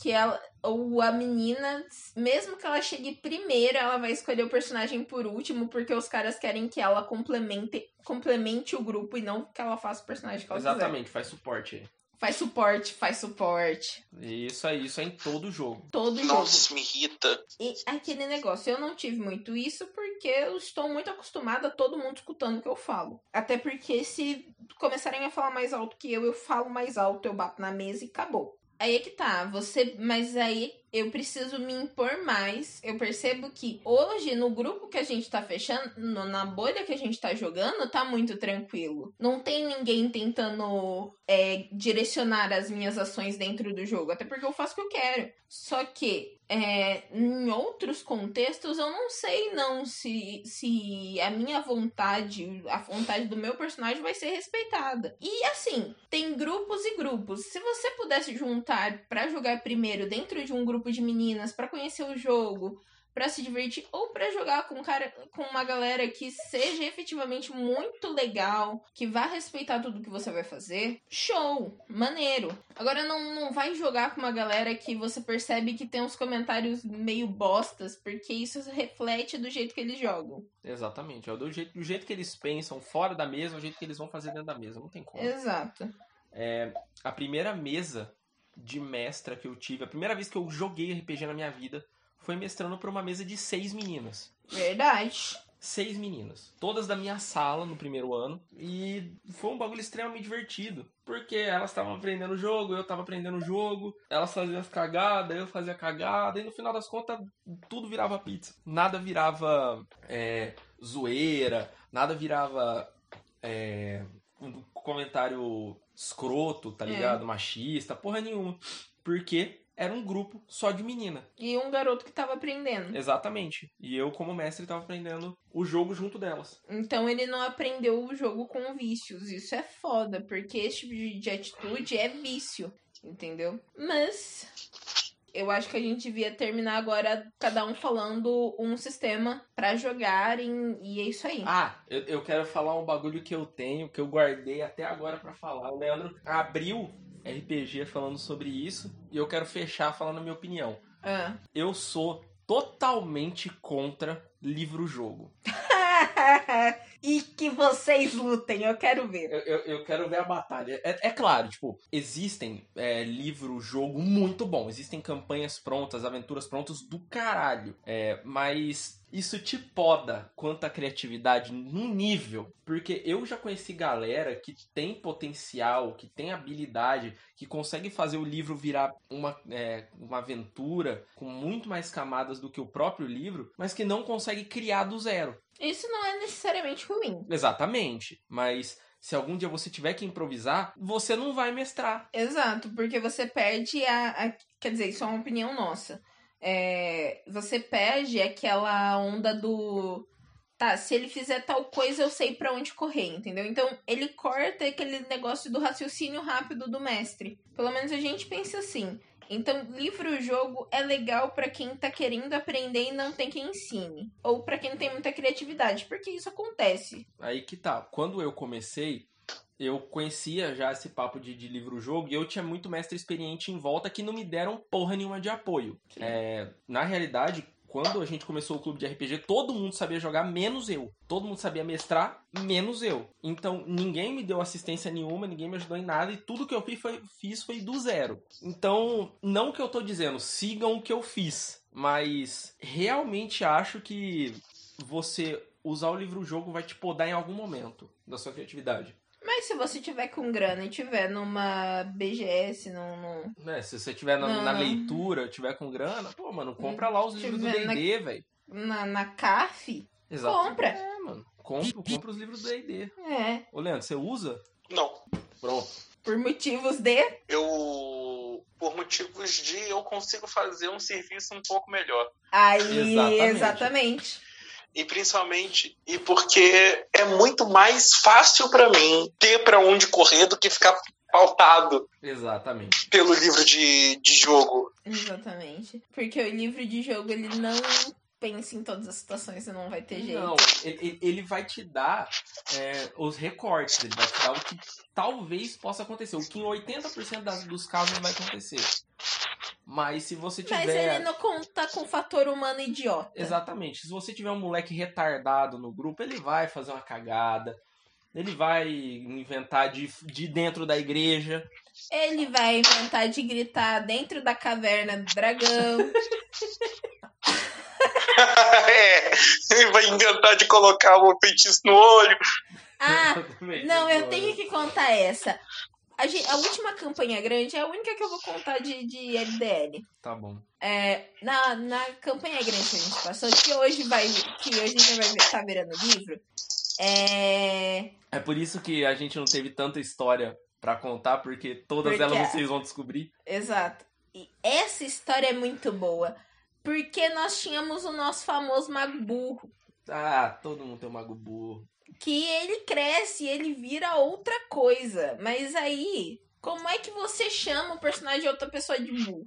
que ela. Ou a menina, mesmo que ela chegue primeiro, ela vai escolher o personagem por último, porque os caras querem que ela complemente, complemente o grupo e não que ela faça o personagem que ela quiser. Exatamente, faz suporte. Faz suporte, faz suporte. Isso aí, isso é em todo jogo. Todo jogo. Nossa, isso me irrita. E aquele negócio, eu não tive muito isso porque eu estou muito acostumada a todo mundo escutando o que eu falo. Até porque se começarem a falar mais alto que eu, eu falo mais alto, eu bato na mesa e acabou. Aí é que tá, você. Mas aí eu preciso me impor mais. Eu percebo que hoje, no grupo que a gente tá fechando, na bolha que a gente tá jogando, tá muito tranquilo. Não tem ninguém tentando é, direcionar as minhas ações dentro do jogo. Até porque eu faço o que eu quero. Só que é, em outros contextos, eu não sei não se, se a minha vontade, a vontade do meu personagem vai ser respeitada. E assim, tem grupos e grupos. Se você pudesse juntar pra jogar primeiro dentro de um grupo de meninas, pra conhecer o jogo, pra se divertir ou pra jogar com cara com uma galera que seja efetivamente muito legal, que vá respeitar tudo que você vai fazer, show, maneiro. Agora não, não vai jogar com uma galera que você percebe que tem uns comentários meio bostas, porque isso reflete do jeito que eles jogam. Exatamente. É do jeito, do jeito que eles pensam fora da mesa, é o jeito que eles vão fazer dentro da mesa. Não tem como. Exato. A primeira mesa de mestra que eu tive, a primeira vez que eu joguei RPG na minha vida, foi mestrando por uma mesa de seis meninas. Verdade. Seis meninas. Todas da minha sala no primeiro ano. E foi um bagulho extremamente divertido. Porque elas estavam aprendendo o jogo, eu tava aprendendo o jogo. Elas faziam as cagadas, eu fazia cagada. E no final das contas, tudo virava pizza. Nada virava é, zoeira. Nada virava é, um comentário escroto, tá É. ligado? Machista, porra nenhuma. Porque era um grupo só de menina. E um garoto que tava aprendendo. Exatamente. E eu, como mestre, tava aprendendo o jogo junto delas. Então ele não aprendeu o jogo com vícios. Isso é foda, porque esse tipo de atitude é vício, entendeu? Mas eu acho que a gente devia terminar agora, cada um falando um sistema pra jogar em- e é isso aí. Ah, eu, eu quero falar um bagulho que eu tenho, que eu guardei até agora pra falar. O Leandro abriu RPG falando sobre isso e eu quero fechar falando a minha opinião. Ah. Eu sou totalmente contra livro-jogo. e que vocês lutem, eu quero ver. Eu, eu, eu quero ver a batalha. É, é claro, tipo, existem é, livro-jogo muito bom. Existem campanhas prontas, aventuras prontas do caralho. É, mas isso te poda quanto à criatividade num nível. Porque eu já conheci galera que tem potencial, que tem habilidade, que consegue fazer o livro virar uma, é, uma aventura com muito mais camadas do que o próprio livro, mas que não consegue criar do zero. Isso não é necessariamente ruim. Exatamente. Mas se algum dia você tiver que improvisar, você não vai mestrar. Exato, porque você perde a, a- Quer dizer, isso é uma opinião nossa. É, você perde aquela onda do. Tá, se ele fizer tal coisa, eu sei pra onde correr, entendeu? Então, ele corta aquele negócio do raciocínio rápido do mestre. Pelo menos a gente pensa assim. Então, livro-jogo é legal pra quem tá querendo aprender e não tem quem ensine. Ou pra quem tem muita criatividade, porque isso acontece. Aí que tá. Quando eu comecei, eu conhecia já esse papo de, de livro-jogo e eu tinha muito mestre experiente em volta que não me deram porra nenhuma de apoio. É, na realidade, quando a gente começou o clube de RPG, todo mundo sabia jogar, menos eu. Todo mundo sabia mestrar, menos eu. Então, ninguém me deu assistência nenhuma, ninguém me ajudou em nada, e tudo que eu fiz foi, fiz foi do zero. Então, não que eu tô dizendo, sigam o que eu fiz, mas realmente acho que você usar o livro-jogo vai te podar em algum momento da sua criatividade. Mas se você tiver com grana e tiver numa BGS, num, num, Né? Se você tiver na, na Não. leitura, tiver com grana, pô, mano, compra lá os livros do na- D&D, velho. na, na CAF, Exato. compra. É, mano. Compra, compra os livros do D&D. É. Ô, Leandro, você usa? Não. Pronto. Por motivos de. Eu, por motivos de eu consigo fazer um serviço um pouco melhor. Aí, Exatamente. exatamente. E principalmente e porque é muito mais fácil pra mim ter pra onde correr do que ficar pautado Exatamente. pelo livro de, de jogo. Exatamente. Porque o livro de jogo, ele não pensa em todas as situações e não vai ter jeito. Não, ele, ele- ele vai te dar é, os recortes, ele vai te dar o que talvez possa acontecer, o que em 80% das, dos casos vai acontecer. Mas se você Mas tiver. ele não conta com o fator humano idiota. Exatamente. Se você tiver um moleque retardado no grupo, ele vai fazer uma cagada. Ele vai inventar de, de dentro da igreja. Ele vai inventar de gritar dentro da caverna do dragão. é, ele vai inventar de colocar um feitiço no olho. Ah, não, eu tenho que contar essa. A, gen- a última campanha grande é a única que eu vou contar de, de LDL. Tá bom. É, na, na campanha grande que a gente passou, que hoje vai que hoje a gente vai ver, tá virando livro, é. É por isso que a gente não teve tanta história pra contar, porque todas Porque- elas vocês vão descobrir. Exato. E essa história é muito boa. Porque nós tínhamos o nosso famoso mago burro. Ah, todo mundo tem um mago burro. Que ele cresce e ele vira outra coisa. Mas aí, como é que você chama o personagem de outra pessoa de burro?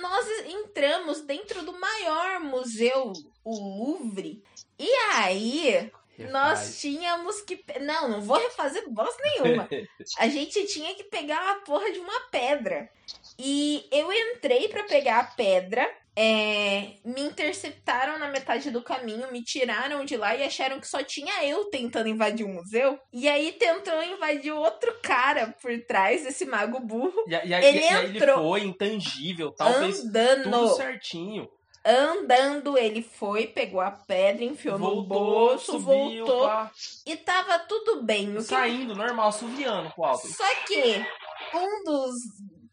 Nós entramos dentro do maior museu, o Louvre. E aí, nós Refaz. tínhamos que. Não, não vou refazer bosta nenhuma. A gente tinha que pegar a porra de uma pedra. E eu entrei pra pegar a pedra. É, me interceptaram na metade do caminho, me tiraram de lá e acharam que só tinha eu tentando invadir o museu. E aí tentou invadir outro cara por trás desse mago burro, E, e, Ele e aí ele entrou foi intangível, tal, fez tudo andando. certinho. Andando, ele foi, pegou a pedra, enfiou no voltou, bolso, subiu, voltou pá, e tava tudo bem. O que saindo, normal, suviando pro alto. Só que um dos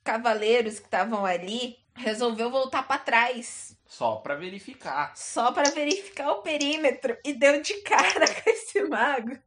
cavaleiros que estavam ali resolveu voltar pra trás. Só pra verificar. Só pra verificar o perímetro e deu de cara com esse mago.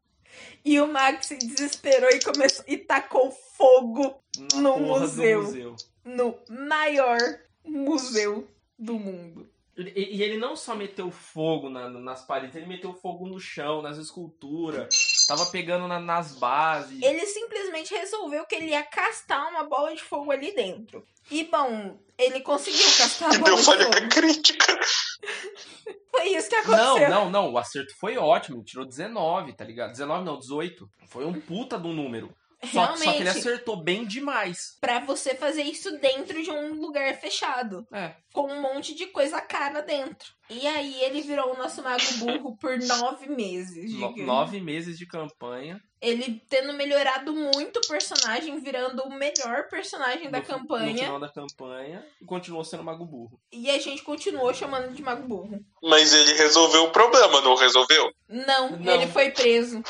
E o mago se desesperou e começou e tacou fogo Na No museu. museu. no maior museu do mundo. E, e ele não só meteu fogo na- nas paredes, ele meteu fogo no chão, nas esculturas. Tava pegando na- nas bases. Ele simplesmente resolveu que ele ia castar uma bola de fogo ali dentro. E bom, ele conseguiu castar a bola deu de falha fogo. crítica. Foi isso que Não, aconteceu. não, não. O acerto foi ótimo. Ele tirou 19, tá ligado? 19 não, 18. Foi um puta do número. Só, Realmente, só que ele acertou bem demais. pra você fazer isso dentro de um lugar fechado, É. com um monte de coisa cara dentro. E aí ele virou o nosso mago burro por nove meses. No- nove meses de campanha. Ele tendo melhorado muito o personagem, virando o melhor personagem da no, No campanha. final da campanha. E continuou sendo Mago Burro. E a gente continuou chamando de mago burro. Mas ele resolveu o problema, não resolveu? Não, Não. ele foi preso.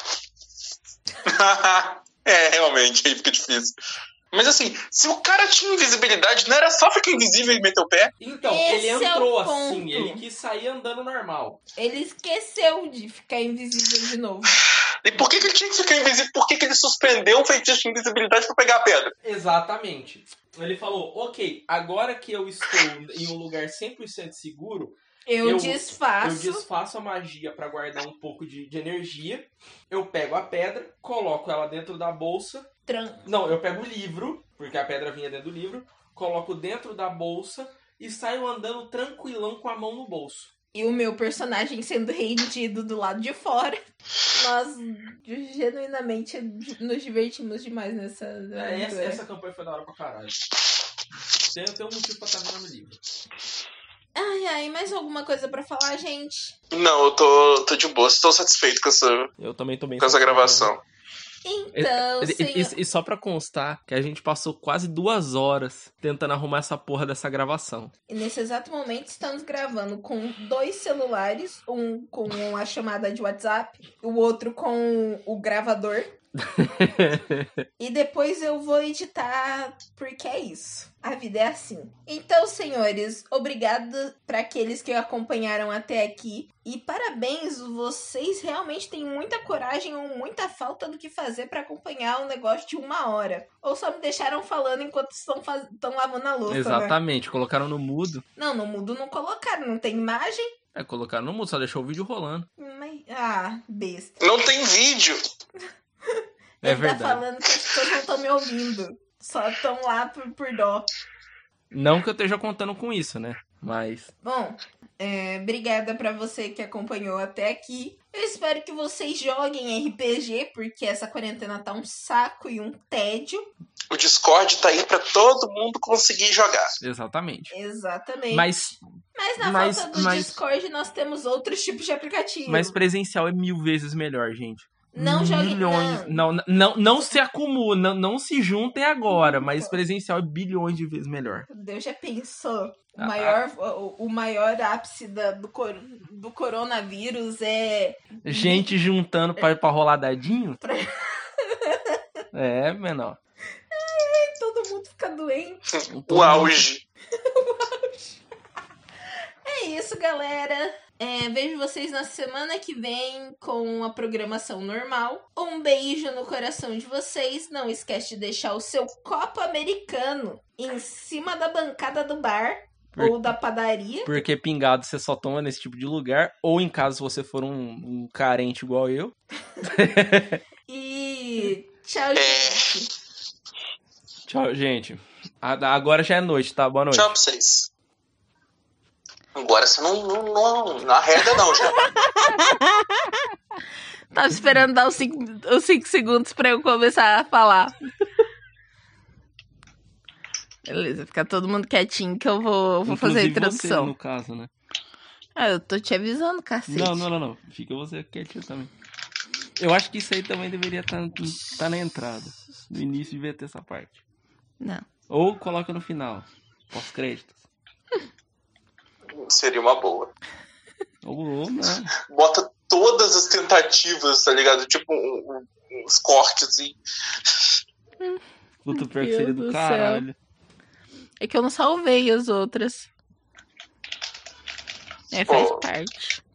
é, realmente, aí fica difícil. Mas assim, se o cara tinha invisibilidade, não era só ficar invisível e meter o pé? Então, Esse ele é o entrou ponto. assim. Ele quis sair andando normal. Ele esqueceu de ficar invisível de novo. E por que, que ele tinha que ficar invisível? Por que, que ele suspendeu um feitiço de invisibilidade pra pegar a pedra? Exatamente. Ele falou: Ok, agora que eu estou em um lugar 100% seguro, Eu, Eu- desfaço. Eu desfaço a magia pra guardar um pouco de, de energia. Eu pego a pedra, coloco ela dentro da bolsa. tran- Não, eu pego o livro, porque a pedra vinha dentro do livro. Coloco dentro da bolsa e saio andando tranquilão com a mão no bolso. E o meu personagem sendo rendido do lado de fora. Nós genuinamente nos divertimos demais nessa. É, essa, essa campanha foi da hora pra caralho. Tem, tem um motivo pra estar vendo no livro. Ai, ai, mais alguma coisa pra falar, gente? Não, eu tô, tô de boa, estou satisfeito com essa, Eu também tô bem com essa gravação. Então, E, senhor... e- e só pra constar que a gente passou quase duas horas tentando arrumar essa porra dessa gravação. E nesse exato momento estamos gravando com dois celulares, um com a chamada de WhatsApp, o outro com o gravador. e depois eu vou editar porque é isso. A vida é assim. Então, senhores, obrigado para aqueles que acompanharam até aqui e parabéns, vocês realmente têm muita coragem ou muita falta do que fazer para acompanhar um negócio de uma hora. Ou só me deixaram falando enquanto estão, faz... estão lavando a louça, né? Exatamente, colocaram no mudo. Não, no mudo não colocaram, não tem imagem. É, colocaram no mudo, só deixou o vídeo rolando. Mas... Ah, besta. Não tem vídeo. É Ele verdade. tá falando que as pessoas não estão me ouvindo. Só estão lá por, por dó. Não que eu esteja contando com isso, né? Mas. Bom, é, obrigada pra você que acompanhou até aqui. Eu espero que vocês joguem RPG, porque essa quarentena tá um saco e um tédio. O Discord tá aí pra todo mundo conseguir jogar. Exatamente. Exatamente. Mas, Mas na mas- falta do mas- Discord, nós temos outros tipos de aplicativo. mas presencial é mil vezes melhor, gente. Não jogue Milhões. não. Não, não, não se acumulam, não, não se juntem agora, mas presencial é bilhões de vezes melhor. Deus já pensou. O Ah, maior, o, o maior ápice da- do, cor- do coronavírus é Gente juntando pra, pra rolar dadinho? É, menor. fica doente. O auge. É isso, galera. É, vejo vocês na semana que vem com a programação normal. Um beijo no coração de vocês. Não esquece de deixar o seu copo americano em cima da bancada do bar Por- ou da padaria. Porque pingado você só toma nesse tipo de lugar. Ou em caso você for um, um carente igual eu. E tchau, gente. Tchau, gente. Agora já é noite, tá? Boa noite. Tchau pra vocês. Agora você não, não, não, não arreda não, já. Tava esperando dar os 5 os cinco segundos pra eu começar a falar. Beleza, fica todo mundo quietinho que eu vou, vou fazer a introdução. Você, no caso, né? Ah, eu tô te avisando, cacete. Não, não, não, não. Fica você quietinho também. Eu acho que isso aí também deveria estar na entrada. No início devia ter essa parte. Não. Ou coloca no final. Pós-créditos. Seria uma boa. Não. Bota todas as tentativas, tá ligado? Tipo, um- um- uns cortes e. Puta, pior que seria do do céu. caralho. É que eu não salvei as outras. É, faz Pô. parte.